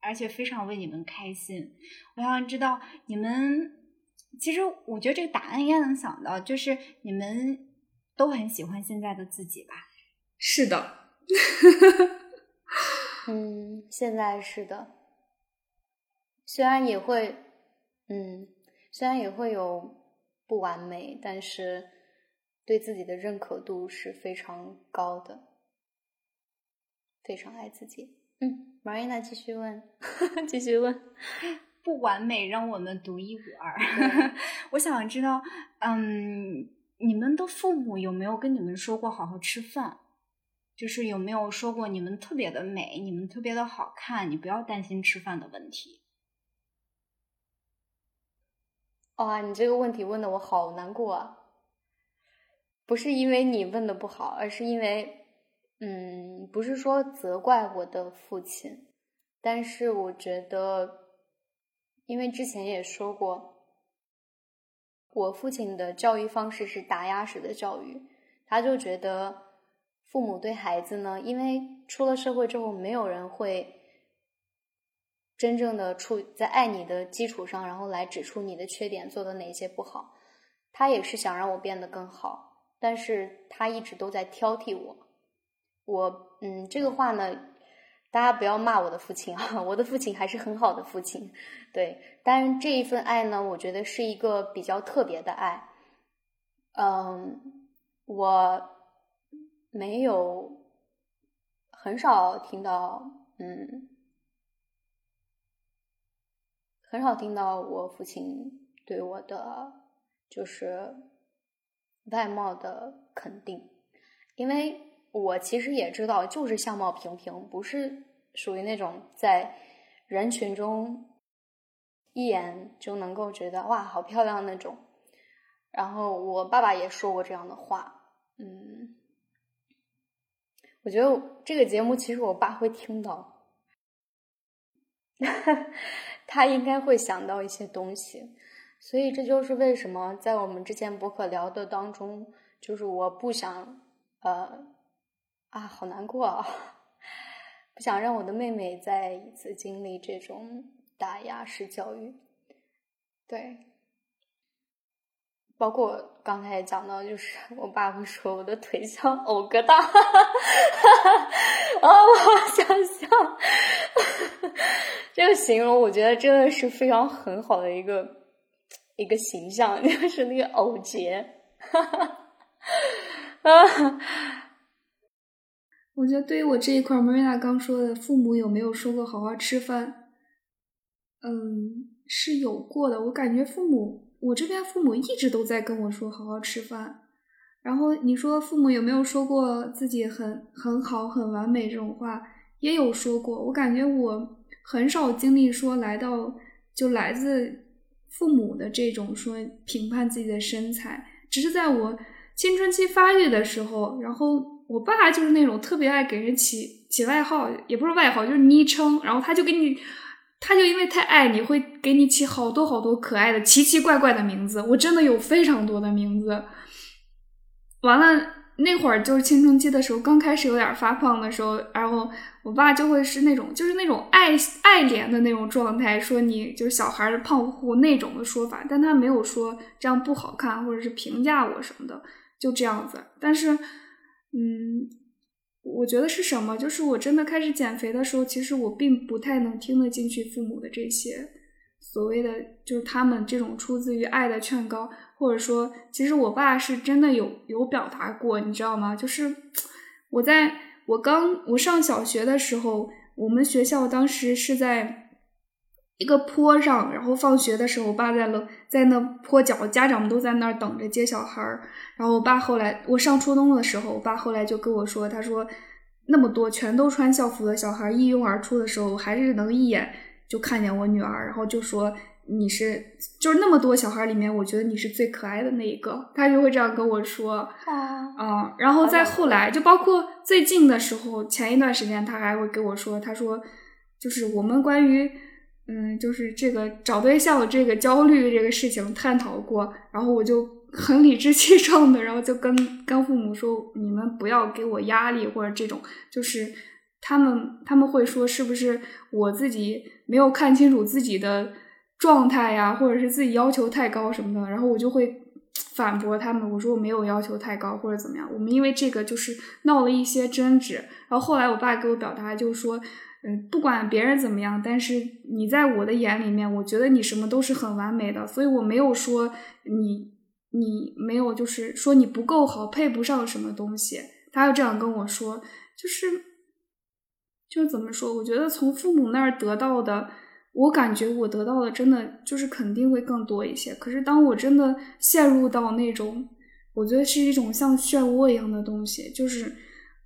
而且非常为你们开心。我想知道你们，其实我觉得这个答案应该能想到，就是你们都很喜欢现在的自己吧？是的，[LAUGHS] 嗯，现在是的，虽然也会。嗯，虽然也会有不完美，但是对自己的认可度是非常高的，非常爱自己。嗯，Marina 继续问，[LAUGHS] 继续问，不完美让我们独一无二。[LAUGHS] 我想知道，嗯，你们的父母有没有跟你们说过好好吃饭？就是有没有说过你们特别的美，你们特别的好看，你不要担心吃饭的问题。哇，你这个问题问的我好难过啊！不是因为你问的不好，而是因为，嗯，不是说责怪我的父亲，但是我觉得，因为之前也说过，我父亲的教育方式是打压式的教育，他就觉得父母对孩子呢，因为出了社会之后，没有人会。真正的处在爱你的基础上，然后来指出你的缺点，做的哪些不好。他也是想让我变得更好，但是他一直都在挑剔我。我嗯，这个话呢，大家不要骂我的父亲啊，[LAUGHS] 我的父亲还是很好的父亲。对，但是这一份爱呢，我觉得是一个比较特别的爱。嗯，我没有很少听到嗯。很少听到我父亲对我的就是外貌的肯定，因为我其实也知道，就是相貌平平，不是属于那种在人群中一眼就能够觉得哇好漂亮那种。然后我爸爸也说过这样的话，嗯，我觉得这个节目其实我爸会听到。他应该会想到一些东西，所以这就是为什么在我们之前博客聊的当中，就是我不想，呃，啊，好难过啊，[LAUGHS] 不想让我的妹妹再一次经历这种打压式教育，对。包括刚才讲到，就是 [LAUGHS] 我爸会说我的腿像藕疙瘩，啊，[LAUGHS] 我好想笑。这个形容我觉得真的是非常很好的一个一个形象，[LAUGHS] 就是那个藕结。啊，我觉得对于我这一块，Marina 刚说的，父母有没有说过好好吃饭？嗯，是有过的。我感觉父母。我这边父母一直都在跟我说好好吃饭，然后你说父母有没有说过自己很很好、很完美这种话？也有说过。我感觉我很少经历说来到就来自父母的这种说评判自己的身材，只是在我青春期发育的时候，然后我爸就是那种特别爱给人起起外号，也不是外号，就是昵称，然后他就给你。他就因为太爱你，会给你起好多好多可爱的、奇奇怪怪的名字。我真的有非常多的名字。完了那会儿就是青春期的时候，刚开始有点发胖的时候，然后我爸就会是那种就是那种爱爱怜的那种状态，说你就是小孩儿胖乎乎那种的说法，但他没有说这样不好看或者是评价我什么的，就这样子。但是，嗯。我觉得是什么？就是我真的开始减肥的时候，其实我并不太能听得进去父母的这些所谓的，就是他们这种出自于爱的劝告，或者说，其实我爸是真的有有表达过，你知道吗？就是我在我刚我上小学的时候，我们学校当时是在一个坡上，然后放学的时候，我爸在楼在那坡脚，家长们都在那儿等着接小孩儿。然后我爸后来，我上初中的时候，我爸后来就跟我说，他说那么多全都穿校服的小孩一拥而出的时候，我还是能一眼就看见我女儿，然后就说你是就是那么多小孩里面，我觉得你是最可爱的那一个，他就会这样跟我说啊。然后再后来，就包括最近的时候，前一段时间他还会跟我说，他说就是我们关于嗯，就是这个找对象这个焦虑这个事情探讨过，然后我就。很理直气壮的，然后就跟跟父母说：“你们不要给我压力，或者这种，就是他们他们会说是不是我自己没有看清楚自己的状态呀，或者是自己要求太高什么的。”然后我就会反驳他们，我说我没有要求太高或者怎么样。我们因为这个就是闹了一些争执。然后后来我爸给我表达就是说：“嗯，不管别人怎么样，但是你在我的眼里面，我觉得你什么都是很完美的，所以我没有说你。”你没有，就是说你不够好，配不上什么东西。他要这样跟我说，就是，就怎么说？我觉得从父母那儿得到的，我感觉我得到的真的就是肯定会更多一些。可是当我真的陷入到那种，我觉得是一种像漩涡一样的东西，就是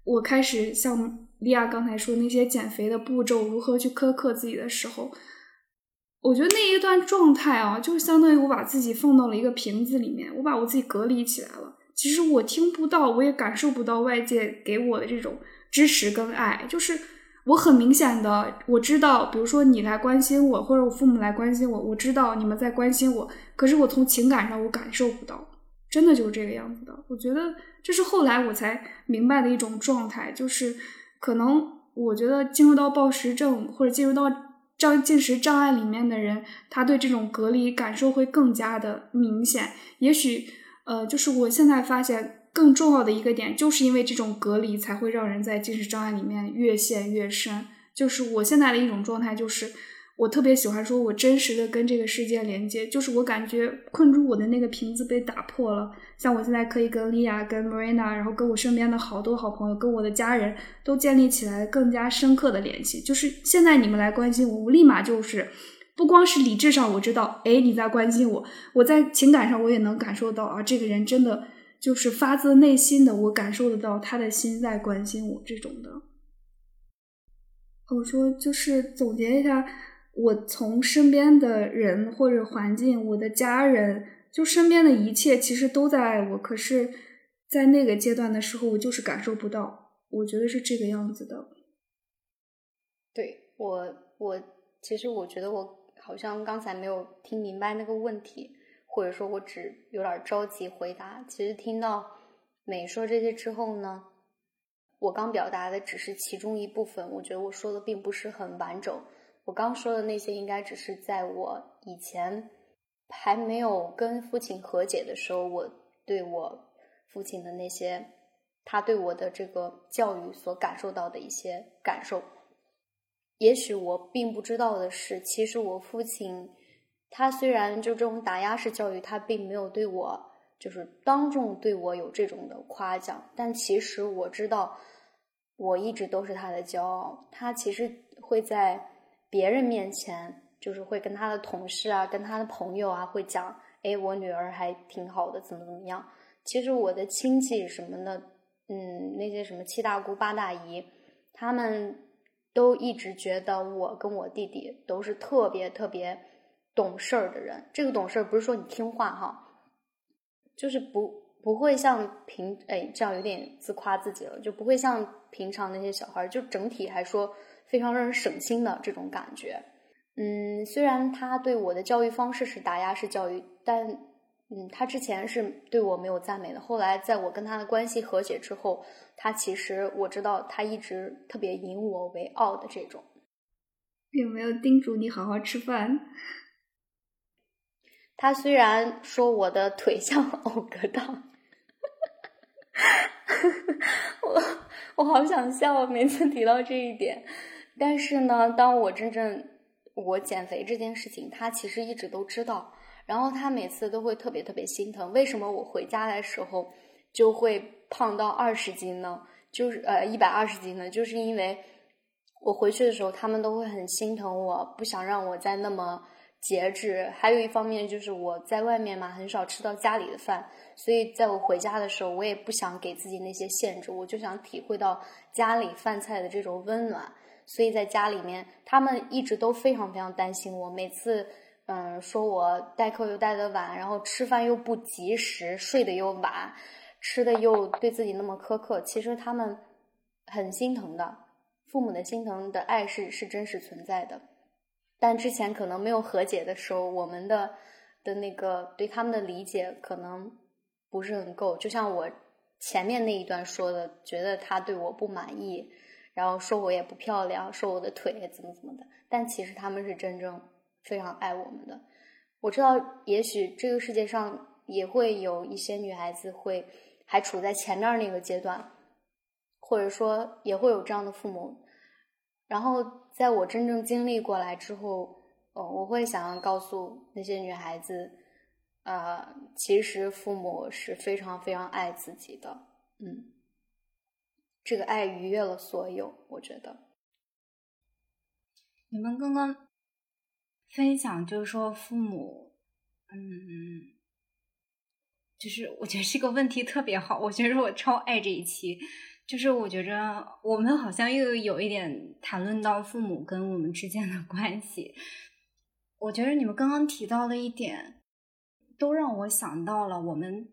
我开始像利亚刚才说那些减肥的步骤，如何去苛刻自己的时候。我觉得那一段状态啊，就是相当于我把自己放到了一个瓶子里面，我把我自己隔离起来了。其实我听不到，我也感受不到外界给我的这种支持跟爱。就是我很明显的，我知道，比如说你来关心我，或者我父母来关心我，我知道你们在关心我。可是我从情感上我感受不到，真的就是这个样子的。我觉得这是后来我才明白的一种状态，就是可能我觉得进入到暴食症或者进入到。障进食障碍里面的人，他对这种隔离感受会更加的明显。也许，呃，就是我现在发现更重要的一个点，就是因为这种隔离才会让人在进食障碍里面越陷越深。就是我现在的一种状态，就是。我特别喜欢说，我真实的跟这个世界连接，就是我感觉困住我的那个瓶子被打破了。像我现在可以跟莉亚、跟 Marina，然后跟我身边的好多好朋友，跟我的家人都建立起来更加深刻的联系。就是现在你们来关心我，我立马就是不光是理智上我知道，哎，你在关心我，我在情感上我也能感受到啊，这个人真的就是发自内心的，我感受得到他的心在关心我这种的。我说就是总结一下。我从身边的人或者环境，我的家人，就身边的一切，其实都在爱我。可是，在那个阶段的时候，我就是感受不到。我觉得是这个样子的。对我，我其实我觉得我好像刚才没有听明白那个问题，或者说我只有点着急回答。其实听到美说这些之后呢，我刚表达的只是其中一部分。我觉得我说的并不是很完整。我刚说的那些，应该只是在我以前还没有跟父亲和解的时候，我对我父亲的那些，他对我的这个教育所感受到的一些感受。也许我并不知道的是，其实我父亲，他虽然就这种打压式教育，他并没有对我就是当众对我有这种的夸奖，但其实我知道，我一直都是他的骄傲。他其实会在。别人面前就是会跟他的同事啊，跟他的朋友啊，会讲，哎，我女儿还挺好的，怎么怎么样。其实我的亲戚什么的，嗯，那些什么七大姑八大姨，他们都一直觉得我跟我弟弟都是特别特别懂事儿的人。这个懂事儿不是说你听话哈，就是不不会像平哎这样有点自夸自己了，就不会像平常那些小孩，就整体还说非常让人省心的这种感觉。嗯，虽然他对我的教育方式是打压式教育，但。嗯，他之前是对我没有赞美的。后来，在我跟他的关系和解之后，他其实我知道他一直特别引我为傲的这种。有没有叮嘱你好好吃饭？他虽然说我的腿像 [LAUGHS] 藕格当，[LAUGHS] 我我好想笑，每次提到这一点。但是呢，当我真正我减肥这件事情，他其实一直都知道。然后他每次都会特别特别心疼，为什么我回家的时候就会胖到二十斤呢？就是呃一百二十斤呢？就是因为我回去的时候，他们都会很心疼我，不想让我再那么节制。还有一方面就是我在外面嘛，很少吃到家里的饭，所以在我回家的时候，我也不想给自己那些限制，我就想体会到家里饭菜的这种温暖。所以在家里面，他们一直都非常非常担心我，每次。嗯，说我代课又带的晚，然后吃饭又不及时，睡得又晚，吃的又对自己那么苛刻。其实他们很心疼的，父母的心疼的爱是是真实存在的。但之前可能没有和解的时候，我们的的那个对他们的理解可能不是很够。就像我前面那一段说的，觉得他对我不满意，然后说我也不漂亮，说我的腿怎么怎么的。但其实他们是真正。非常爱我们的，我知道，也许这个世界上也会有一些女孩子会还处在前面那个阶段，或者说也会有这样的父母。然后，在我真正经历过来之后，呃，我会想要告诉那些女孩子，呃，其实父母是非常非常爱自己的，嗯，这个爱逾越了所有，我觉得。你们刚刚。分享就是说，父母，嗯，就是我觉得这个问题特别好，我觉得我超爱这一期。就是我觉着我们好像又有一点谈论到父母跟我们之间的关系。我觉得你们刚刚提到的一点，都让我想到了我们，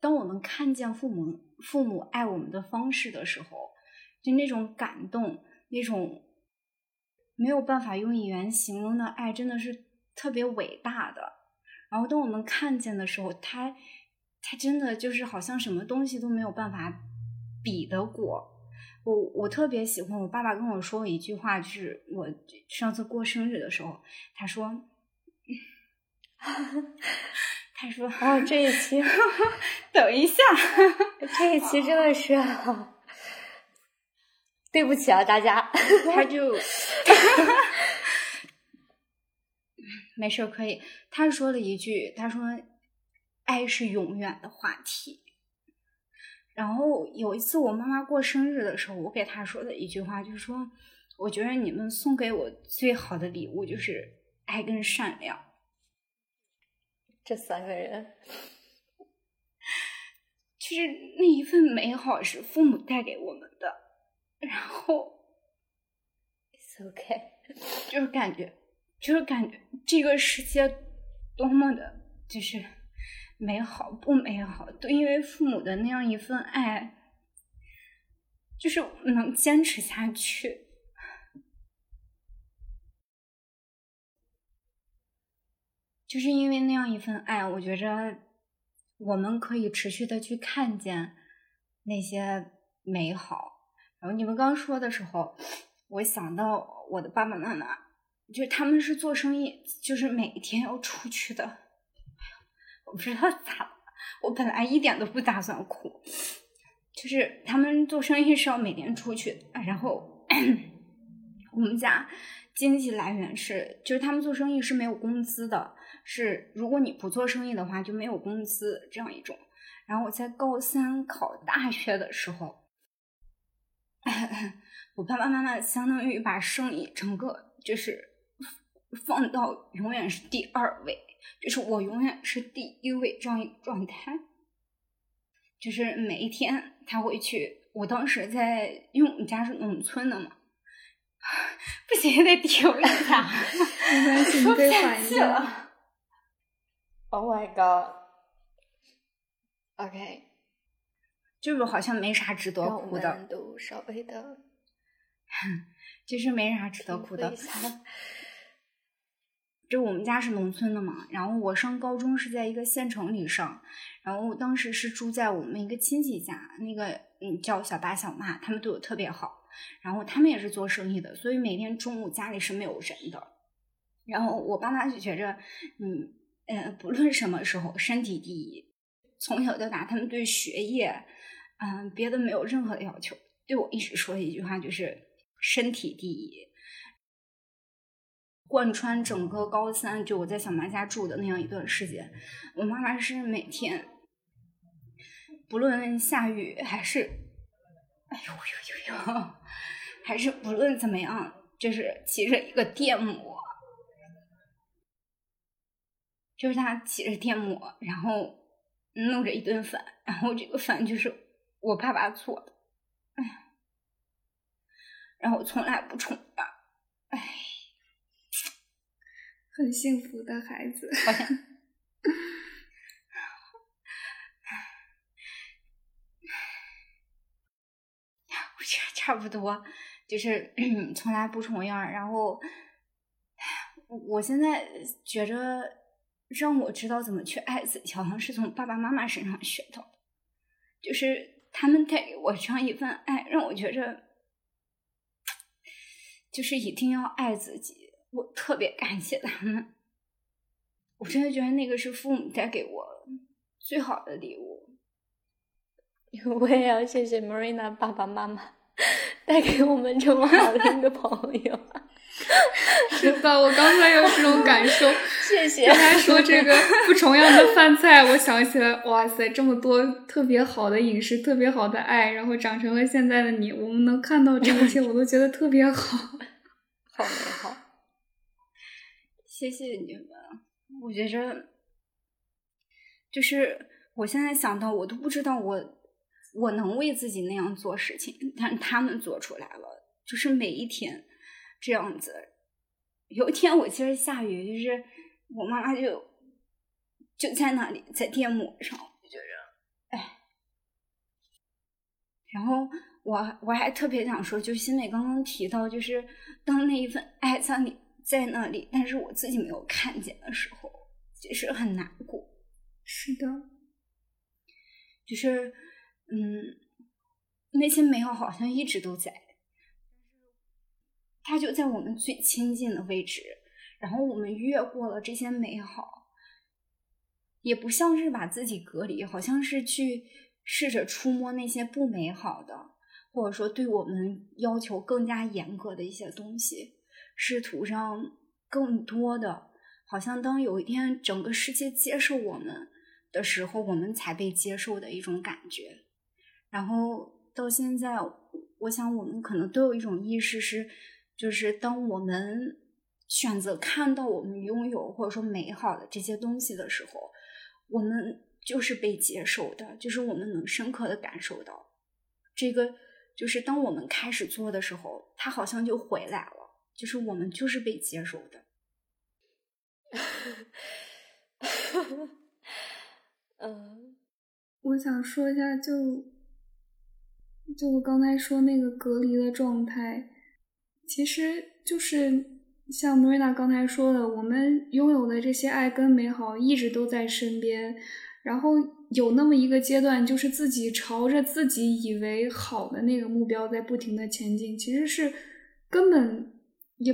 当我们看见父母父母爱我们的方式的时候，就那种感动，那种。没有办法用语言形容的爱，真的是特别伟大的。然后，当我们看见的时候，他，他真的就是好像什么东西都没有办法比得过。我，我特别喜欢我爸爸跟我说一句话，就是我上次过生日的时候，他说，他说，哦，这一期，[LAUGHS] 等一下，[LAUGHS] 这一期真的是。[LAUGHS] 对不起啊，大家，他就没事可以。他说了一句：“他说，爱是永远的话题。”然后有一次我妈妈过生日的时候，我给她说的一句话就是说：“我觉得你们送给我最好的礼物就是爱跟善良。”这三个人，就是那一份美好是父母带给我们的。然后，It's OK，[LAUGHS] 就是感觉，就是感觉这个世界多么的，就是美好不美好，都因为父母的那样一份爱，就是能坚持下去，就是因为那样一份爱，我觉着我们可以持续的去看见那些美好。然后你们刚说的时候，我想到我的爸爸妈妈，就他们是做生意，就是每天要出去的。我不知道咋，我本来一点都不打算哭，就是他们做生意是要每天出去。然后我们家经济来源是，就是他们做生意是没有工资的，是如果你不做生意的话就没有工资这样一种。然后我在高三考大学的时候。[LAUGHS] 我爸爸妈妈相当于把生意整个就是放到永远是第二位，就是我永远是第一位这样一个状态。就是每一天他会去。我当时在，因为我们家是农村的嘛，[LAUGHS] 不行，得调一下。没关系，你可以缓一下。Oh my god. OK，就是好像没啥值得哭的。都稍微的，其实没啥值得哭的。[LAUGHS] 就我们家是农村的嘛，然后我上高中是在一个县城里上，然后当时是住在我们一个亲戚家，那个嗯叫小爸小妈，他们对我特别好，然后他们也是做生意的，所以每天中午家里是没有人的，然后我爸妈就觉着，嗯呃不论什么时候身体第一，从小到大他们对学业，嗯别的没有任何的要求，对我一直说一句话就是身体第一。贯穿整个高三，就我在小妈家住的那样一段时间，我妈妈是每天，不论下雨还是，哎呦呦呦呦，[LAUGHS] 还是不论怎么样，就是骑着一个电摩，就是他骑着电摩，然后弄着一顿饭，然后这个饭就是我爸爸做的，哎呀，然后从来不冲饭，哎。很幸福的孩子，好像，[LAUGHS] 我觉得差不多，就是 [CLEARS THROAT] 从来不重样。然后，[SIGHS] 我现在觉着让我知道怎么去爱自己，好像是从爸爸妈妈身上学到的，就是他们带给我这样一份爱，让我觉着，就是一定要爱自己。我特别感谢他们，我真的觉得那个是父母带给我最好的礼物。[LAUGHS] 我也要谢谢 Marina 爸爸妈妈 [LAUGHS] 带给我们这么好的一个朋友。[LAUGHS] 是的，我刚才有这种感受。[LAUGHS] 谢谢。刚才说这个不重样的饭菜，我想起来，哇塞，这么多特别好的饮食，特别好的爱，然后长成了现在的你。我们能看到这一切，我都觉得特别好，[LAUGHS] 好美好。谢谢你们，我觉着，就是我现在想到，我都不知道我我能为自己那样做事情，但他们做出来了，就是每一天这样子。有一天我记得下雨，就是我妈妈就就在那里在电摩上，我觉着，哎，然后我我还特别想说，就新美刚刚提到，就是当那一份爱在你。在那里，但是我自己没有看见的时候，其实很难过。是的，就是嗯，那些美好好像一直都在，它就在我们最亲近的位置，然后我们越过了这些美好，也不像是把自己隔离，好像是去试着触摸那些不美好的，或者说对我们要求更加严格的一些东西。试图让更多的，好像当有一天整个世界接受我们的时候，我们才被接受的一种感觉。然后到现在，我想我们可能都有一种意识是，就是当我们选择看到我们拥有或者说美好的这些东西的时候，我们就是被接受的，就是我们能深刻的感受到这个，就是当我们开始做的时候，它好像就回来了。就是我们就是被接受的，[LAUGHS] 嗯，我想说一下，就就我刚才说那个隔离的状态，其实就是像 Marina 刚才说的，我们拥有的这些爱跟美好一直都在身边，然后有那么一个阶段，就是自己朝着自己以为好的那个目标在不停的前进，其实是根本。也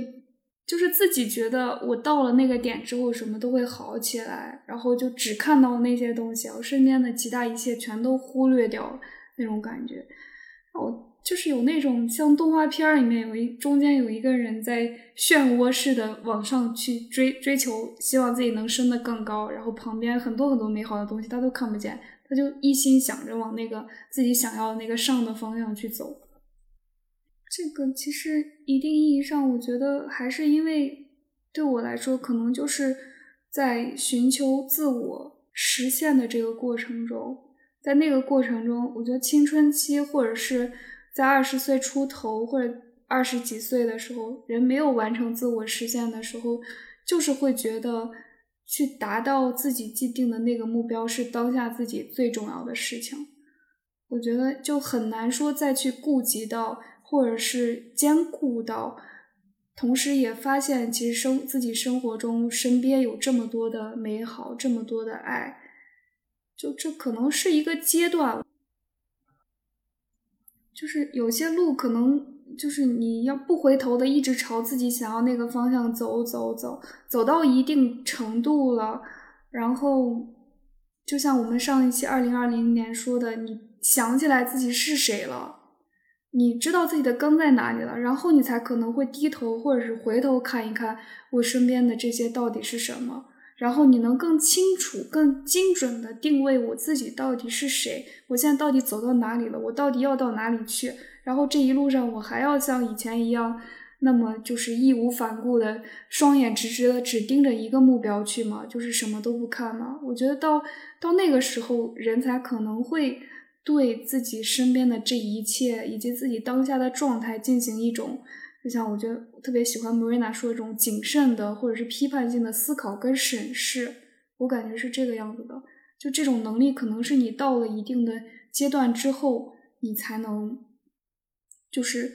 就是自己觉得我到了那个点之后，什么都会好起来，然后就只看到那些东西，我身边的其他一切全都忽略掉那种感觉。我就是有那种像动画片里面有一中间有一个人在漩涡式的往上去追追求，希望自己能升得更高，然后旁边很多很多美好的东西他都看不见，他就一心想着往那个自己想要的那个上的方向去走。这个其实一定意义上，我觉得还是因为对我来说，可能就是在寻求自我实现的这个过程中，在那个过程中，我觉得青春期或者是在二十岁出头或者二十几岁的时候，人没有完成自我实现的时候，就是会觉得去达到自己既定的那个目标是当下自己最重要的事情。我觉得就很难说再去顾及到，或者是兼顾到。同时也发现，其实生自己生活中身边有这么多的美好，这么多的爱，就这可能是一个阶段。就是有些路可能就是你要不回头的，一直朝自己想要那个方向走走走，走到一定程度了，然后就像我们上一期二零二零年说的，你想起来自己是谁了。你知道自己的根在哪里了，然后你才可能会低头或者是回头看一看我身边的这些到底是什么，然后你能更清楚、更精准的定位我自己到底是谁，我现在到底走到哪里了，我到底要到哪里去，然后这一路上我还要像以前一样，那么就是义无反顾的双眼直直的只盯着一个目标去吗？就是什么都不看吗？我觉得到到那个时候，人才可能会。对自己身边的这一切，以及自己当下的状态进行一种，就像我觉得特别喜欢 Marina 说的这种谨慎的或者是批判性的思考跟审视，我感觉是这个样子的。就这种能力，可能是你到了一定的阶段之后，你才能，就是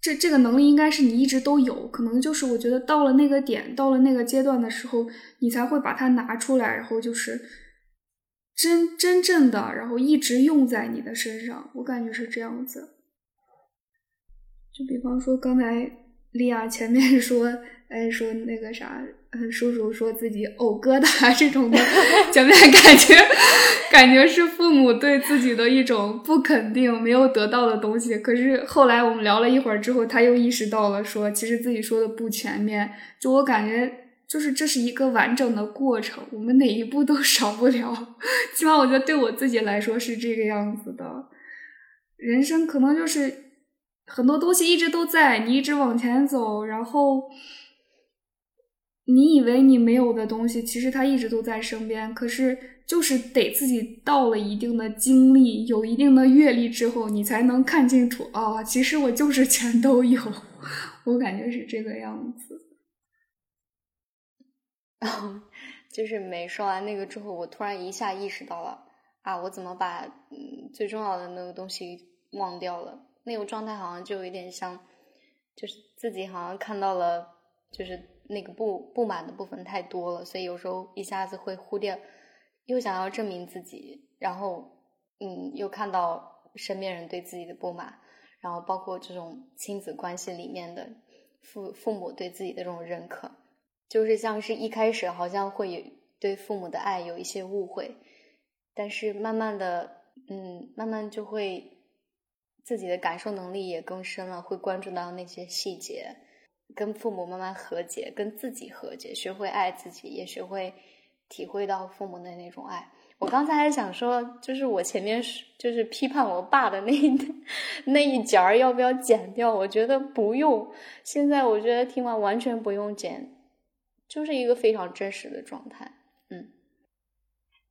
这这个能力应该是你一直都有，可能就是我觉得到了那个点，到了那个阶段的时候，你才会把它拿出来，然后就是。真真正的，然后一直用在你的身上，我感觉是这样子。就比方说，刚才莉亚前面说，哎，说那个啥，叔叔说自己呕疙瘩这种的，前面感觉感觉是父母对自己的一种不肯定，没有得到的东西。可是后来我们聊了一会儿之后，他又意识到了，说其实自己说的不全面。就我感觉。就是这是一个完整的过程，我们哪一步都少不了。起码我觉得对我自己来说是这个样子的。人生可能就是很多东西一直都在，你一直往前走，然后你以为你没有的东西，其实它一直都在身边。可是就是得自己到了一定的经历、有一定的阅历之后，你才能看清楚啊，其实我就是全都有。我感觉是这个样子。[LAUGHS] 就是没说完那个之后，我突然一下意识到了啊，我怎么把嗯最重要的那个东西忘掉了？那种状态好像就有点像，就是自己好像看到了，就是那个不不满的部分太多了，所以有时候一下子会忽略，又想要证明自己，然后嗯，又看到身边人对自己的不满，然后包括这种亲子关系里面的父父母对自己的这种认可。就是像是一开始好像会对父母的爱有一些误会，但是慢慢的，嗯，慢慢就会自己的感受能力也更深了，会关注到那些细节，跟父母慢慢和解，跟自己和解，学会爱自己，也学会体会到父母的那种爱。我刚才还想说，就是我前面是就是批判我爸的那 [LAUGHS] 那一节儿要不要剪掉？我觉得不用。现在我觉得听完完全不用剪。就是一个非常真实的状态，嗯，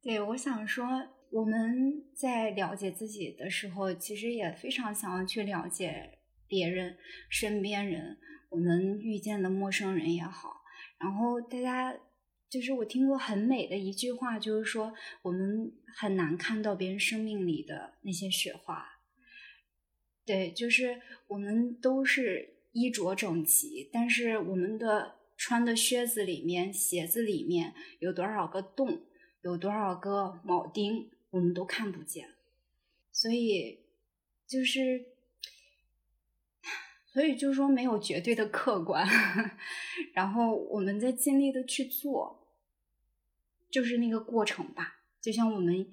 对，我想说，我们在了解自己的时候，其实也非常想要去了解别人、身边人，我们遇见的陌生人也好。然后大家，就是我听过很美的一句话，就是说，我们很难看到别人生命里的那些雪花。对，就是我们都是衣着整齐，但是我们的。穿的靴子里面、鞋子里面有多少个洞，有多少个铆钉，我们都看不见。所以，就是，所以就是说没有绝对的客观。[LAUGHS] 然后我们在尽力的去做，就是那个过程吧。就像我们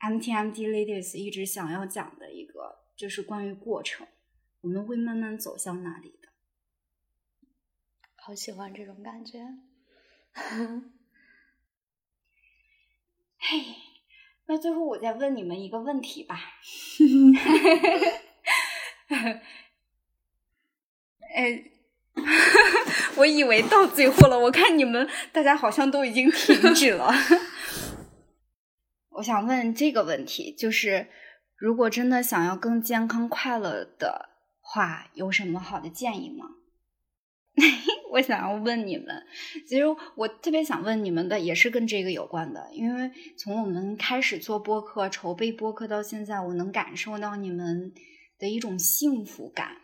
MTMD Ladies 一直想要讲的一个，就是关于过程，我们会慢慢走向那里的。好喜欢这种感觉，[LAUGHS] 嘿，那最后我再问你们一个问题吧。[LAUGHS] 哎，[LAUGHS] 我以为到最后了，我看你们大家好像都已经停止了。[LAUGHS] 我想问这个问题，就是如果真的想要更健康快乐的话，有什么好的建议吗？我想要问你们，其实我特别想问你们的也是跟这个有关的，因为从我们开始做播客、筹备播客到现在，我能感受到你们的一种幸福感，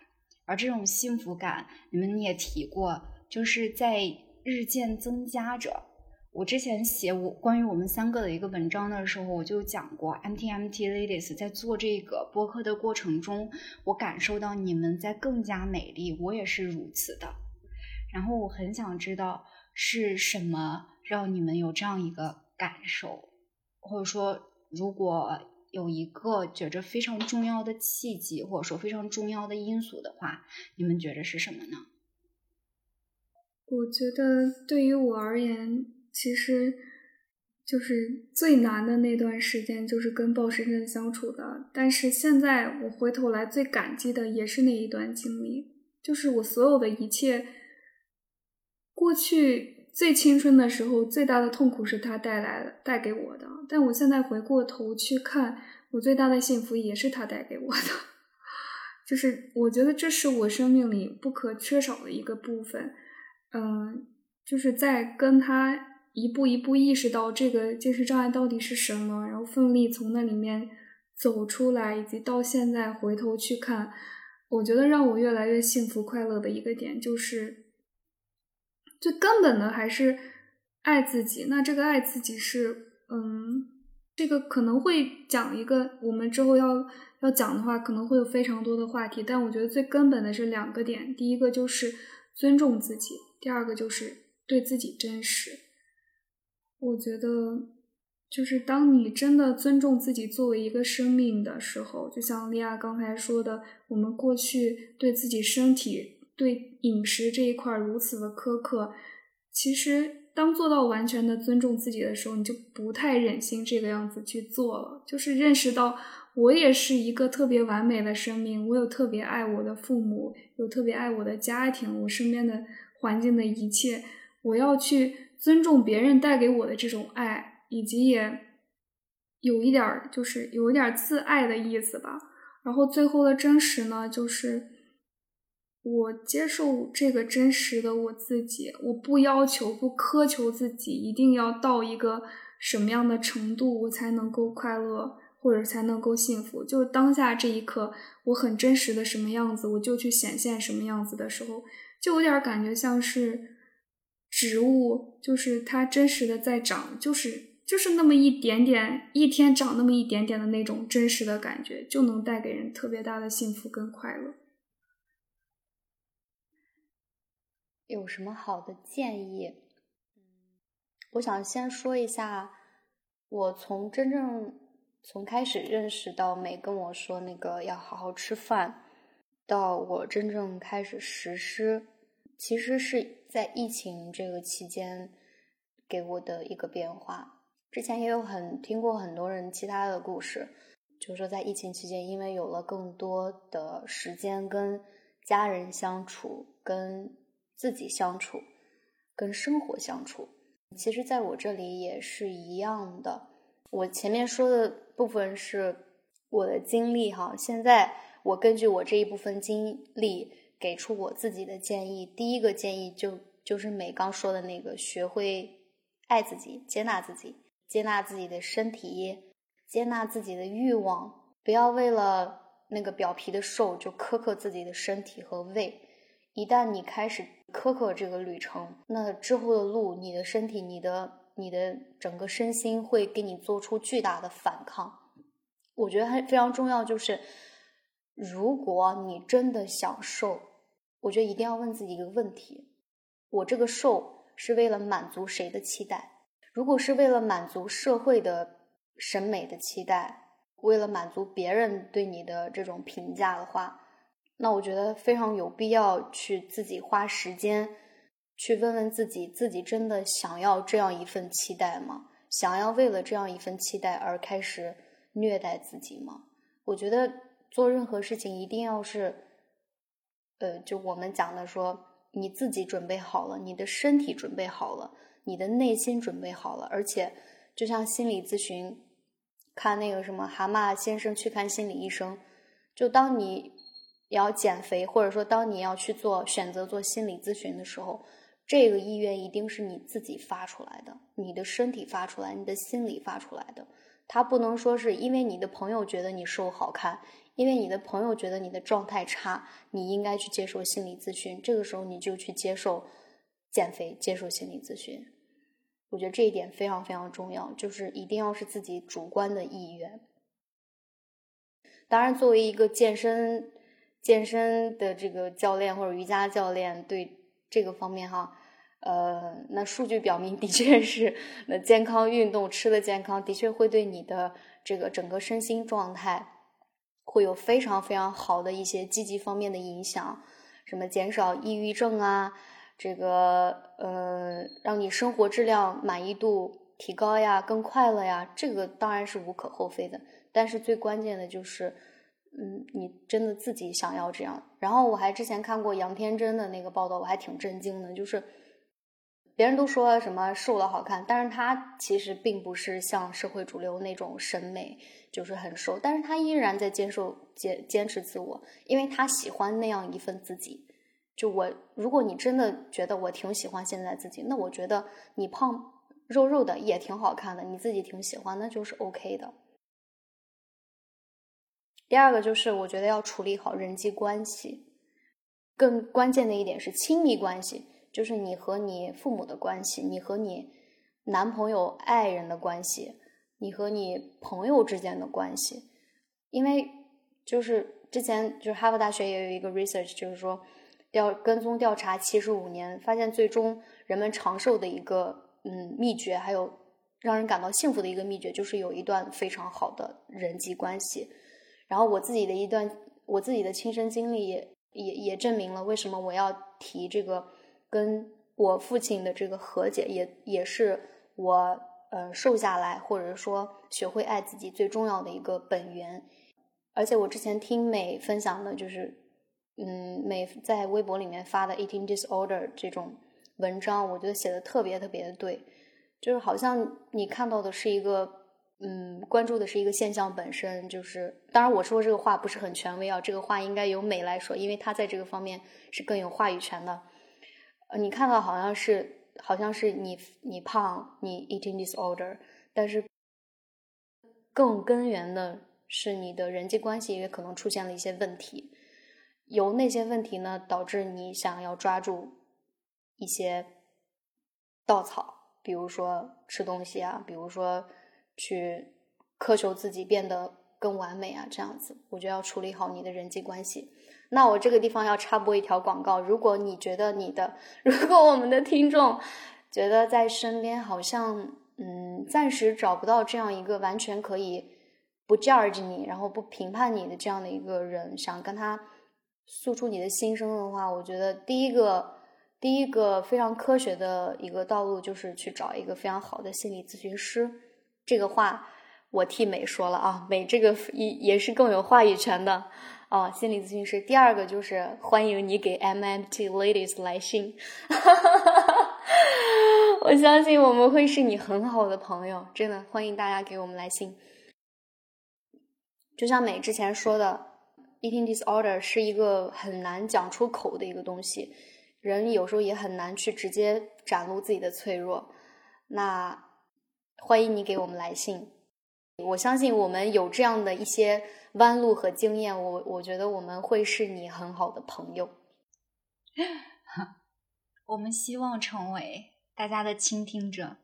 而这种幸福感，你们也提过，就是在日渐增加着。我之前写我关于我们三个的一个文章的时候，我就讲过，MT MT Ladies 在做这个播客的过程中，我感受到你们在更加美丽，我也是如此的。然后我很想知道是什么让你们有这样一个感受，或者说，如果有一个觉着非常重要的契机，或者说非常重要的因素的话，你们觉着是什么呢？我觉得对于我而言，其实就是最难的那段时间，就是跟鲍时珍相处的。但是现在我回头来最感激的也是那一段经历，就是我所有的一切。过去最青春的时候，最大的痛苦是他带来的、带给我的。但我现在回过头去看，我最大的幸福也是他带给我的。[LAUGHS] 就是我觉得这是我生命里不可缺少的一个部分。嗯，就是在跟他一步一步意识到这个精神障碍到底是什么，然后奋力从那里面走出来，以及到现在回头去看，我觉得让我越来越幸福快乐的一个点就是。最根本的还是爱自己。那这个爱自己是，嗯，这个可能会讲一个，我们之后要要讲的话，可能会有非常多的话题。但我觉得最根本的是两个点：第一个就是尊重自己，第二个就是对自己真实。我觉得，就是当你真的尊重自己作为一个生命的时候，就像莉亚刚才说的，我们过去对自己身体。对饮食这一块如此的苛刻，其实当做到完全的尊重自己的时候，你就不太忍心这个样子去做了。就是认识到我也是一个特别完美的生命，我有特别爱我的父母，有特别爱我的家庭，我身边的环境的一切，我要去尊重别人带给我的这种爱，以及也有一点就是有一点自爱的意思吧。然后最后的真实呢，就是。我接受这个真实的我自己，我不要求、不苛求自己一定要到一个什么样的程度，我才能够快乐，或者才能够幸福。就当下这一刻，我很真实的什么样子，我就去显现什么样子的时候，就有点感觉像是植物，就是它真实的在长，就是就是那么一点点，一天长那么一点点的那种真实的感觉，就能带给人特别大的幸福跟快乐。有什么好的建议？嗯，我想先说一下，我从真正从开始认识到美跟我说那个要好好吃饭，到我真正开始实施，其实是在疫情这个期间给我的一个变化。之前也有很听过很多人其他的故事，就是说在疫情期间，因为有了更多的时间跟家人相处，跟自己相处，跟生活相处，其实在我这里也是一样的。我前面说的部分是我的经历哈，现在我根据我这一部分经历给出我自己的建议。第一个建议就就是美刚说的那个，学会爱自己，接纳自己，接纳自己的身体，接纳自己的欲望，不要为了那个表皮的瘦就苛刻自己的身体和胃。一旦你开始苛刻这个旅程，那之后的路，你的身体、你的、你的整个身心会给你做出巨大的反抗。我觉得还非常重要，就是如果你真的想瘦，我觉得一定要问自己一个问题：我这个瘦是为了满足谁的期待？如果是为了满足社会的审美的期待，为了满足别人对你的这种评价的话。那我觉得非常有必要去自己花时间去问问自己，自己真的想要这样一份期待吗？想要为了这样一份期待而开始虐待自己吗？我觉得做任何事情一定要是，呃，就我们讲的说，你自己准备好了，你的身体准备好了，你的内心准备好了，而且就像心理咨询看那个什么《蛤蟆先生去看心理医生》，就当你也要减肥，或者说当你要去做选择做心理咨询的时候，这个意愿一定是你自己发出来的，你的身体发出来，你的心理发出来的。他不能说是因为你的朋友觉得你瘦好看，因为你的朋友觉得你的状态差，你应该去接受心理咨询。这个时候你就去接受减肥，接受心理咨询。我觉得这一点非常非常重要，就是一定要是自己主观的意愿。当然，作为一个健身健身的这个教练或者瑜伽教练，对这个方面哈。呃，那数据表明，的确是，那健康运动吃的健康，的确会对你的这个整个身心状态会有非常非常好的一些积极方面的影响，什么减少抑郁症啊，这个呃，让你生活质量满意度提高呀，更快乐呀，这个当然是无可厚非的。但是最关键的就是，嗯，你真的自己想要这样。然后我还之前看过杨天真的那个报道，我还挺震惊的，就是。别人都说什么瘦了好看，但是他其实并不是像社会主流那种审美，就是很瘦，但是他依然在坚守坚坚持自我，因为他喜欢那样一份自己。就我，如果你真的觉得我挺喜欢现在自己，那我觉得你胖肉肉的也挺好看的，你自己挺喜欢，那就是 OK 的。第二个就是我觉得要处理好人际关系，更关键的一点是亲密关系。就是你和你父母的关系，你和你男朋友、爱人的关系，你和你朋友之间的关系，因为就是之前就是哈佛大学也有一个 research，就是说调跟踪调查七十五年，发现最终人们长寿的一个嗯秘诀，还有让人感到幸福的一个秘诀，就是有一段非常好的人际关系。然后我自己的一段我自己的亲身经历也也也证明了为什么我要提这个。跟我父亲的这个和解，也也是我呃瘦下来，或者说学会爱自己最重要的一个本源。而且我之前听美分享的，就是嗯美在微博里面发的 eating disorder 这种文章，我觉得写的特别特别的对，就是好像你看到的是一个嗯关注的是一个现象本身，就是当然我说这个话不是很权威啊，这个话应该由美来说，因为她在这个方面是更有话语权的。呃，你看到好像是好像是你你胖，你 eating disorder，但是更根源的是你的人际关系也可能出现了一些问题，由那些问题呢导致你想要抓住一些稻草，比如说吃东西啊，比如说去苛求自己变得更完美啊，这样子，我觉得要处理好你的人际关系。那我这个地方要插播一条广告，如果你觉得你的，[LAUGHS] 如果我们的听众觉得在身边好像嗯暂时找不到这样一个完全可以不 judge 你，然后不评判你的这样的一个人，想跟他诉出你的心声的话，我觉得第一个第一个非常科学的一个道路就是去找一个非常好的心理咨询师。这个话我替美说了啊，美这个也也是更有话语权的。哦，心理咨询师。第二个就是欢迎你给 MMT Ladies 来信，[LAUGHS] 我相信我们会是你很好的朋友，真的欢迎大家给我们来信。就像美之前说的，eating disorder 是一个很难讲出口的一个东西，人有时候也很难去直接展露自己的脆弱。那欢迎你给我们来信，我相信我们有这样的一些。弯路和经验，我我觉得我们会是你很好的朋友。[LAUGHS] 我们希望成为大家的倾听者。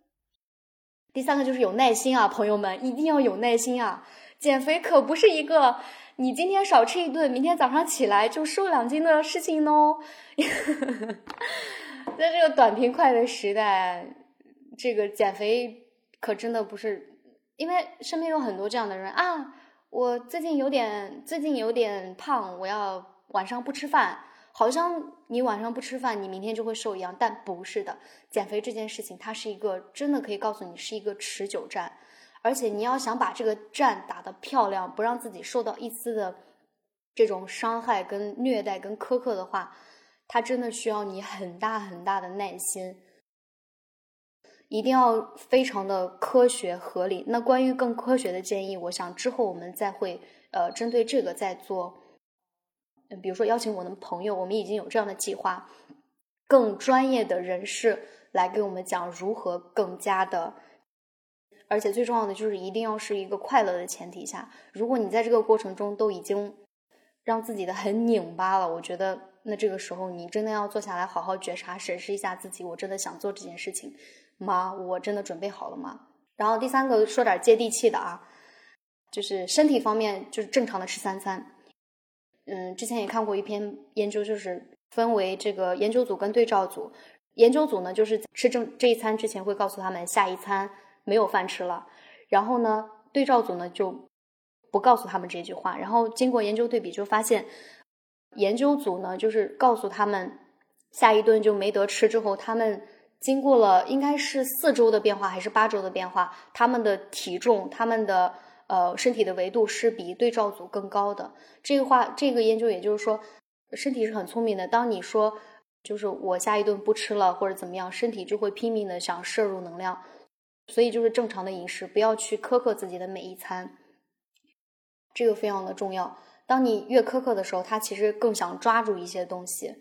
第三个就是有耐心啊，朋友们一定要有耐心啊！减肥可不是一个你今天少吃一顿，明天早上起来就瘦两斤的事情哦。[LAUGHS] 在这个短平快的时代，这个减肥可真的不是，因为身边有很多这样的人啊。我最近有点，最近有点胖，我要晚上不吃饭。好像你晚上不吃饭，你明天就会瘦一样，但不是的。减肥这件事情，它是一个真的可以告诉你是一个持久战，而且你要想把这个战打得漂亮，不让自己受到一丝的这种伤害、跟虐待、跟苛刻的话，它真的需要你很大很大的耐心。一定要非常的科学合理。那关于更科学的建议，我想之后我们再会呃针对这个再做，嗯比如说邀请我的朋友，我们已经有这样的计划，更专业的人士来给我们讲如何更加的，而且最重要的就是一定要是一个快乐的前提下。如果你在这个过程中都已经让自己的很拧巴了，我觉得那这个时候你真的要坐下来好好觉察、审视一下自己，我真的想做这件事情。吗？我真的准备好了吗？然后第三个说点接地气的啊，就是身体方面，就是正常的吃三餐。嗯，之前也看过一篇研究，就是分为这个研究组跟对照组。研究组呢，就是吃正这一餐之前会告诉他们下一餐没有饭吃了。然后呢，对照组呢就不告诉他们这句话。然后经过研究对比，就发现研究组呢就是告诉他们下一顿就没得吃之后，他们。经过了应该是四周的变化还是八周的变化，他们的体重、他们的呃身体的维度是比对照组更高的。这个话，这个研究也就是说，身体是很聪明的。当你说就是我下一顿不吃了或者怎么样，身体就会拼命的想摄入能量。所以就是正常的饮食，不要去苛刻自己的每一餐，这个非常的重要。当你越苛刻的时候，他其实更想抓住一些东西。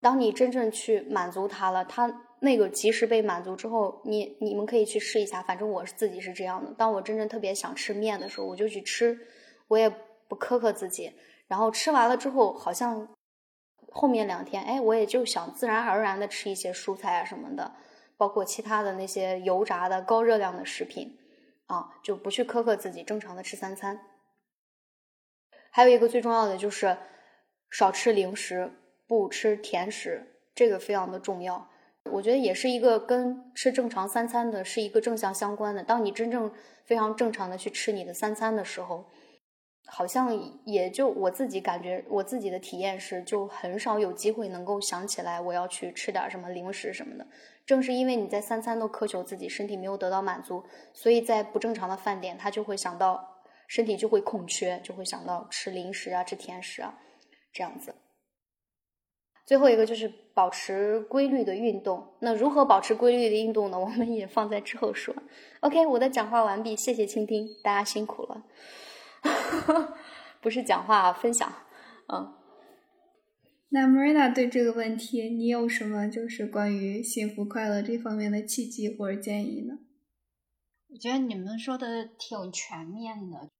当你真正去满足他了，他。那个及时被满足之后，你你们可以去试一下。反正我自己是这样的。当我真正特别想吃面的时候，我就去吃，我也不苛刻自己。然后吃完了之后，好像后面两天，哎，我也就想自然而然的吃一些蔬菜啊什么的，包括其他的那些油炸的高热量的食品啊，就不去苛刻自己，正常的吃三餐。还有一个最重要的就是少吃零食，不吃甜食，这个非常的重要。我觉得也是一个跟吃正常三餐的是一个正向相关的。当你真正非常正常的去吃你的三餐的时候，好像也就我自己感觉，我自己的体验是，就很少有机会能够想起来我要去吃点什么零食什么的。正是因为你在三餐都苛求自己，身体没有得到满足，所以在不正常的饭点，他就会想到身体就会空缺，就会想到吃零食啊、吃甜食啊这样子。最后一个就是保持规律的运动。那如何保持规律的运动呢？[LAUGHS] 我们也放在之后说。OK，我的讲话完毕，谢谢倾听，大家辛苦了。[LAUGHS] 不是讲话，分享。嗯。那 Marina 对这个问题，你有什么就是关于幸福快乐这方面的契机或者建议呢？我觉得你们说的挺全面的，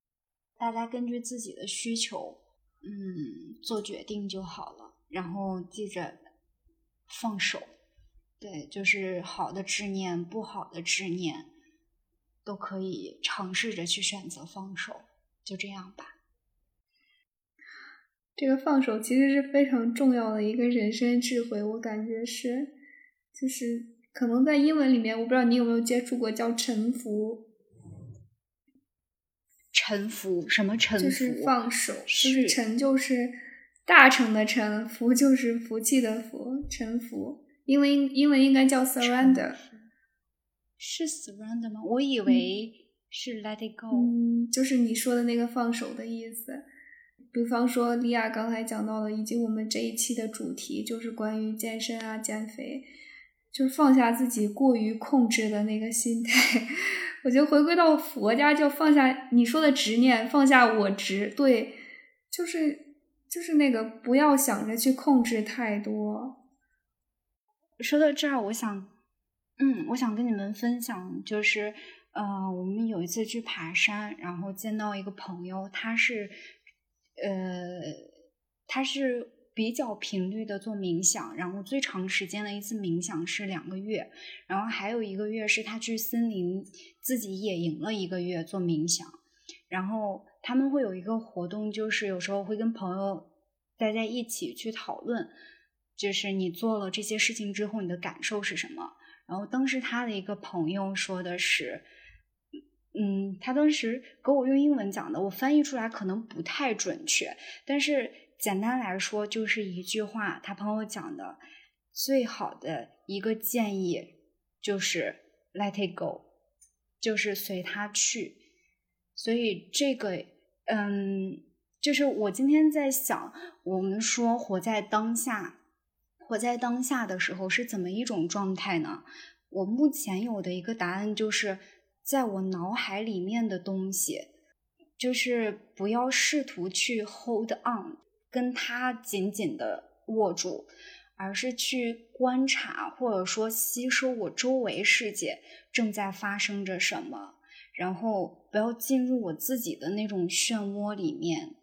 大家根据自己的需求，嗯，做决定就好了。然后记着放手，对，就是好的执念、不好的执念，都可以尝试着去选择放手，就这样吧。这个放手其实是非常重要的一个人生智慧，我感觉是，就是可能在英文里面，我不知道你有没有接触过叫臣服。臣服什么臣服？就是放手，就是臣就是。大成的臣，福就是福气的福，臣服。英文英文应该叫 surrender，是 surrender 吗？我以为是 let it go，嗯，就是你说的那个放手的意思。比方说，莉亚刚才讲到的，以及我们这一期的主题就是关于健身啊、减肥，就是放下自己过于控制的那个心态。[LAUGHS] 我觉得回归到佛家，就放下你说的执念，放下我执，对，就是。就是那个不要想着去控制太多。说到这儿，我想，嗯，我想跟你们分享，就是，呃，我们有一次去爬山，然后见到一个朋友，他是，呃，他是比较频率的做冥想，然后最长时间的一次冥想是两个月，然后还有一个月是他去森林自己野营了一个月做冥想，然后。他们会有一个活动，就是有时候会跟朋友待在一起去讨论，就是你做了这些事情之后，你的感受是什么。然后当时他的一个朋友说的是，嗯，他当时给我用英文讲的，我翻译出来可能不太准确，但是简单来说就是一句话。他朋友讲的最好的一个建议就是 “let it go”，就是随他去。所以这个。嗯，就是我今天在想，我们说活在当下，活在当下的时候是怎么一种状态呢？我目前有的一个答案就是，在我脑海里面的东西，就是不要试图去 hold on，跟它紧紧的握住，而是去观察或者说吸收我周围世界正在发生着什么，然后不要进入我自己的那种漩涡里面。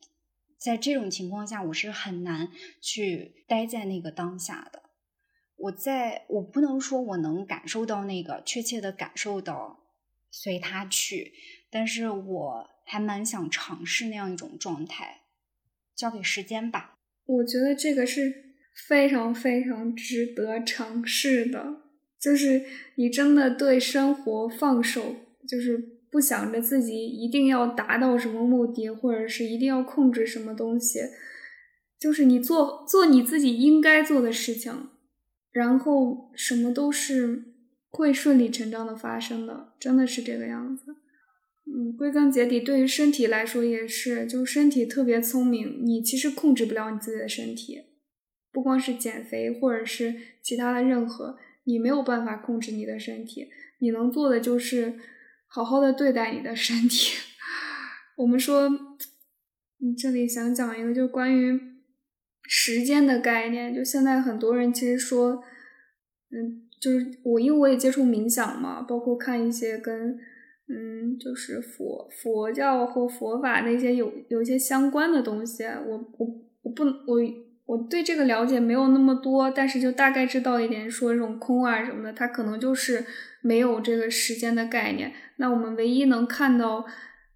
在这种情况下，我是很难去待在那个当下的。我在我不能说我能感受到那个确切的感受到随他去，但是我还蛮想尝试那样一种状态，交给时间吧。我觉得这个是非常非常值得尝试的，就是你真的对生活放手，就是不想着自己一定要达到什么目的，或者是一定要控制什么东西，就是你做做你自己应该做的事情。然后什么都是会顺理成章的发生的，真的是这个样子。嗯，归根结底，对于身体来说也是，就身体特别聪明，你其实控制不了你自己的身体，不光是减肥或者是其他的任何，你没有办法控制你的身体，你能做的就是好好的对待你的身体。我们说，你这里想讲一个，就关于。时间的概念，就现在很多人其实说，嗯，就是我因为我也接触冥想嘛，包括看一些跟嗯，就是佛佛教或佛法那些有有些相关的东西，我我我不能我我对这个了解没有那么多，但是就大概知道一点，说这种空啊什么的，它可能就是没有这个时间的概念。那我们唯一能看到，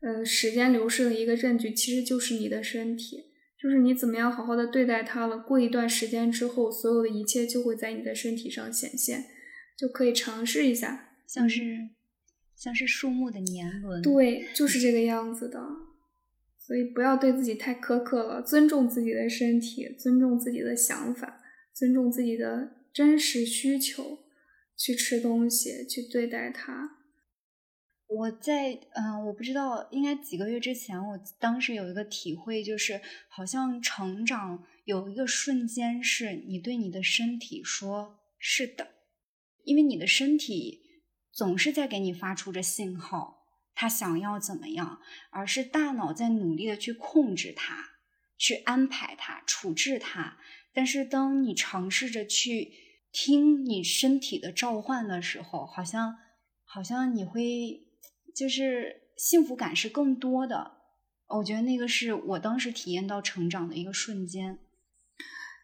嗯，时间流逝的一个证据，其实就是你的身体。就是你怎么样好好的对待它了，过一段时间之后，所有的一切就会在你的身体上显现，就可以尝试一下，像是像是树木的年轮，对，就是这个样子的。所以不要对自己太苛刻了，尊重自己的身体，尊重自己的想法，尊重自己的真实需求，去吃东西，去对待它。我在嗯，我不知道，应该几个月之前，我当时有一个体会，就是好像成长有一个瞬间，是你对你的身体说“是的”，因为你的身体总是在给你发出着信号，他想要怎么样，而是大脑在努力的去控制它，去安排它，处置它。但是当你尝试着去听你身体的召唤的时候，好像好像你会。就是幸福感是更多的，我觉得那个是我当时体验到成长的一个瞬间。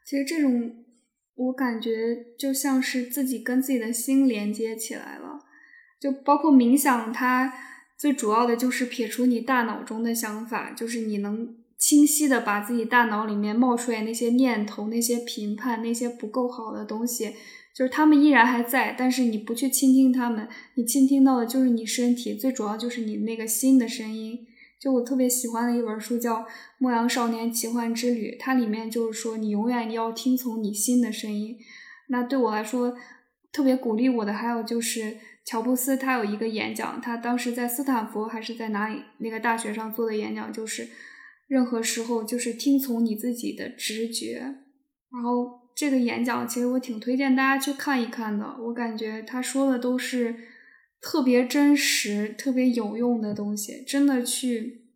其实这种，我感觉就像是自己跟自己的心连接起来了。就包括冥想，它最主要的就是撇除你大脑中的想法，就是你能清晰的把自己大脑里面冒出来那些念头、那些评判、那些不够好的东西。就是他们依然还在，但是你不去倾听他们，你倾听到的就是你身体，最主要就是你那个心的声音。就我特别喜欢的一本书叫《牧羊少年奇幻之旅》，它里面就是说你永远要听从你心的声音。那对我来说，特别鼓励我的还有就是乔布斯，他有一个演讲，他当时在斯坦福还是在哪里那个大学上做的演讲，就是任何时候就是听从你自己的直觉，然后。这个演讲其实我挺推荐大家去看一看的，我感觉他说的都是特别真实、特别有用的东西，真的去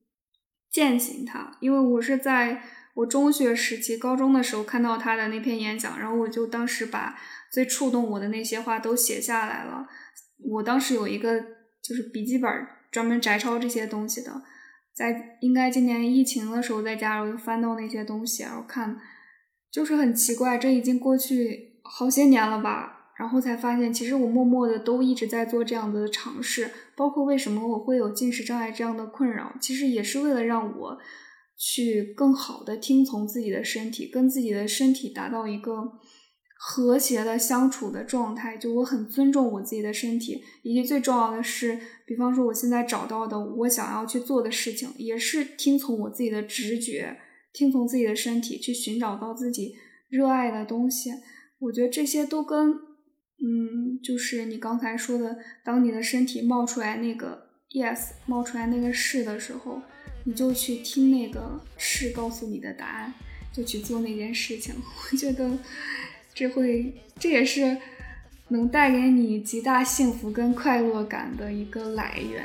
践行它。因为我是在我中学时期、高中的时候看到他的那篇演讲，然后我就当时把最触动我的那些话都写下来了。我当时有一个就是笔记本，专门摘抄这些东西的，在应该今年疫情的时候在家，我就翻到那些东西，然后看。就是很奇怪，这已经过去好些年了吧，然后才发现，其实我默默的都一直在做这样的尝试，包括为什么我会有进食障碍这样的困扰，其实也是为了让我去更好的听从自己的身体，跟自己的身体达到一个和谐的相处的状态。就我很尊重我自己的身体，以及最重要的是，比方说我现在找到的我想要去做的事情，也是听从我自己的直觉。听从自己的身体去寻找到自己热爱的东西，我觉得这些都跟，嗯，就是你刚才说的，当你的身体冒出来那个 yes，冒出来那个是的时候，你就去听那个是告诉你的答案，就去做那件事情。[LAUGHS] 我觉得这会，这也是能带给你极大幸福跟快乐感的一个来源。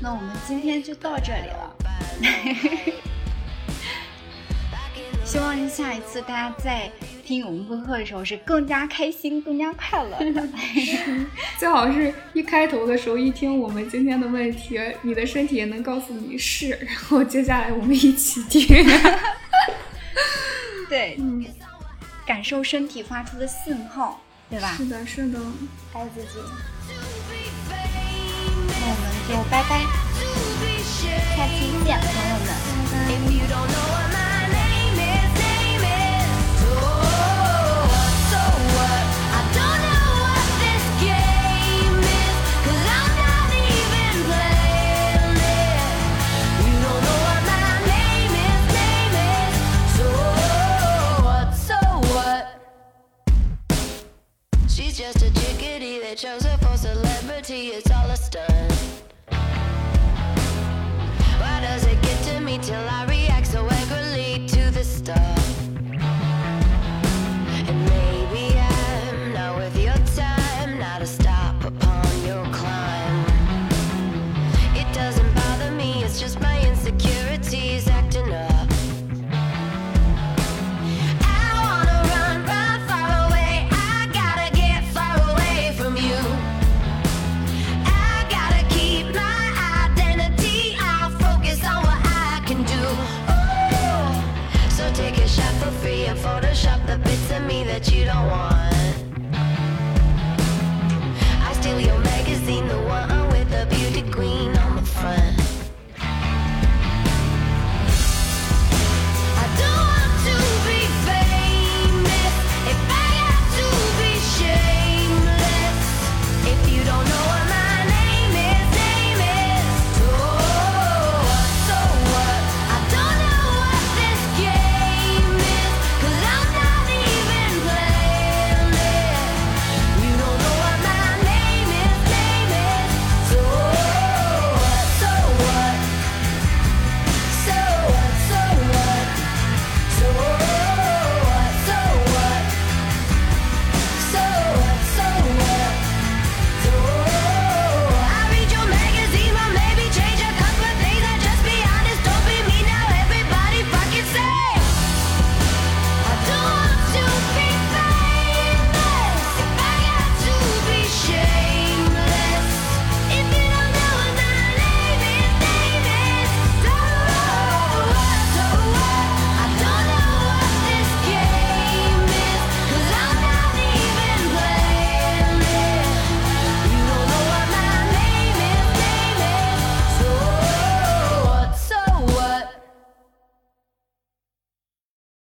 那我们今天就到这里了，[LAUGHS] 希望下一次大家在听我们播客的时候是更加开心、更加快乐的。[LAUGHS] 最好是一开头的时候一听我们今天的问题，你的身体也能告诉你是，然后接下来我们一起听。[LAUGHS] 对，嗯，感受身体发出的信号。对吧？是的，是的，爱自己。那我们就拜拜，下期见，朋友们。chose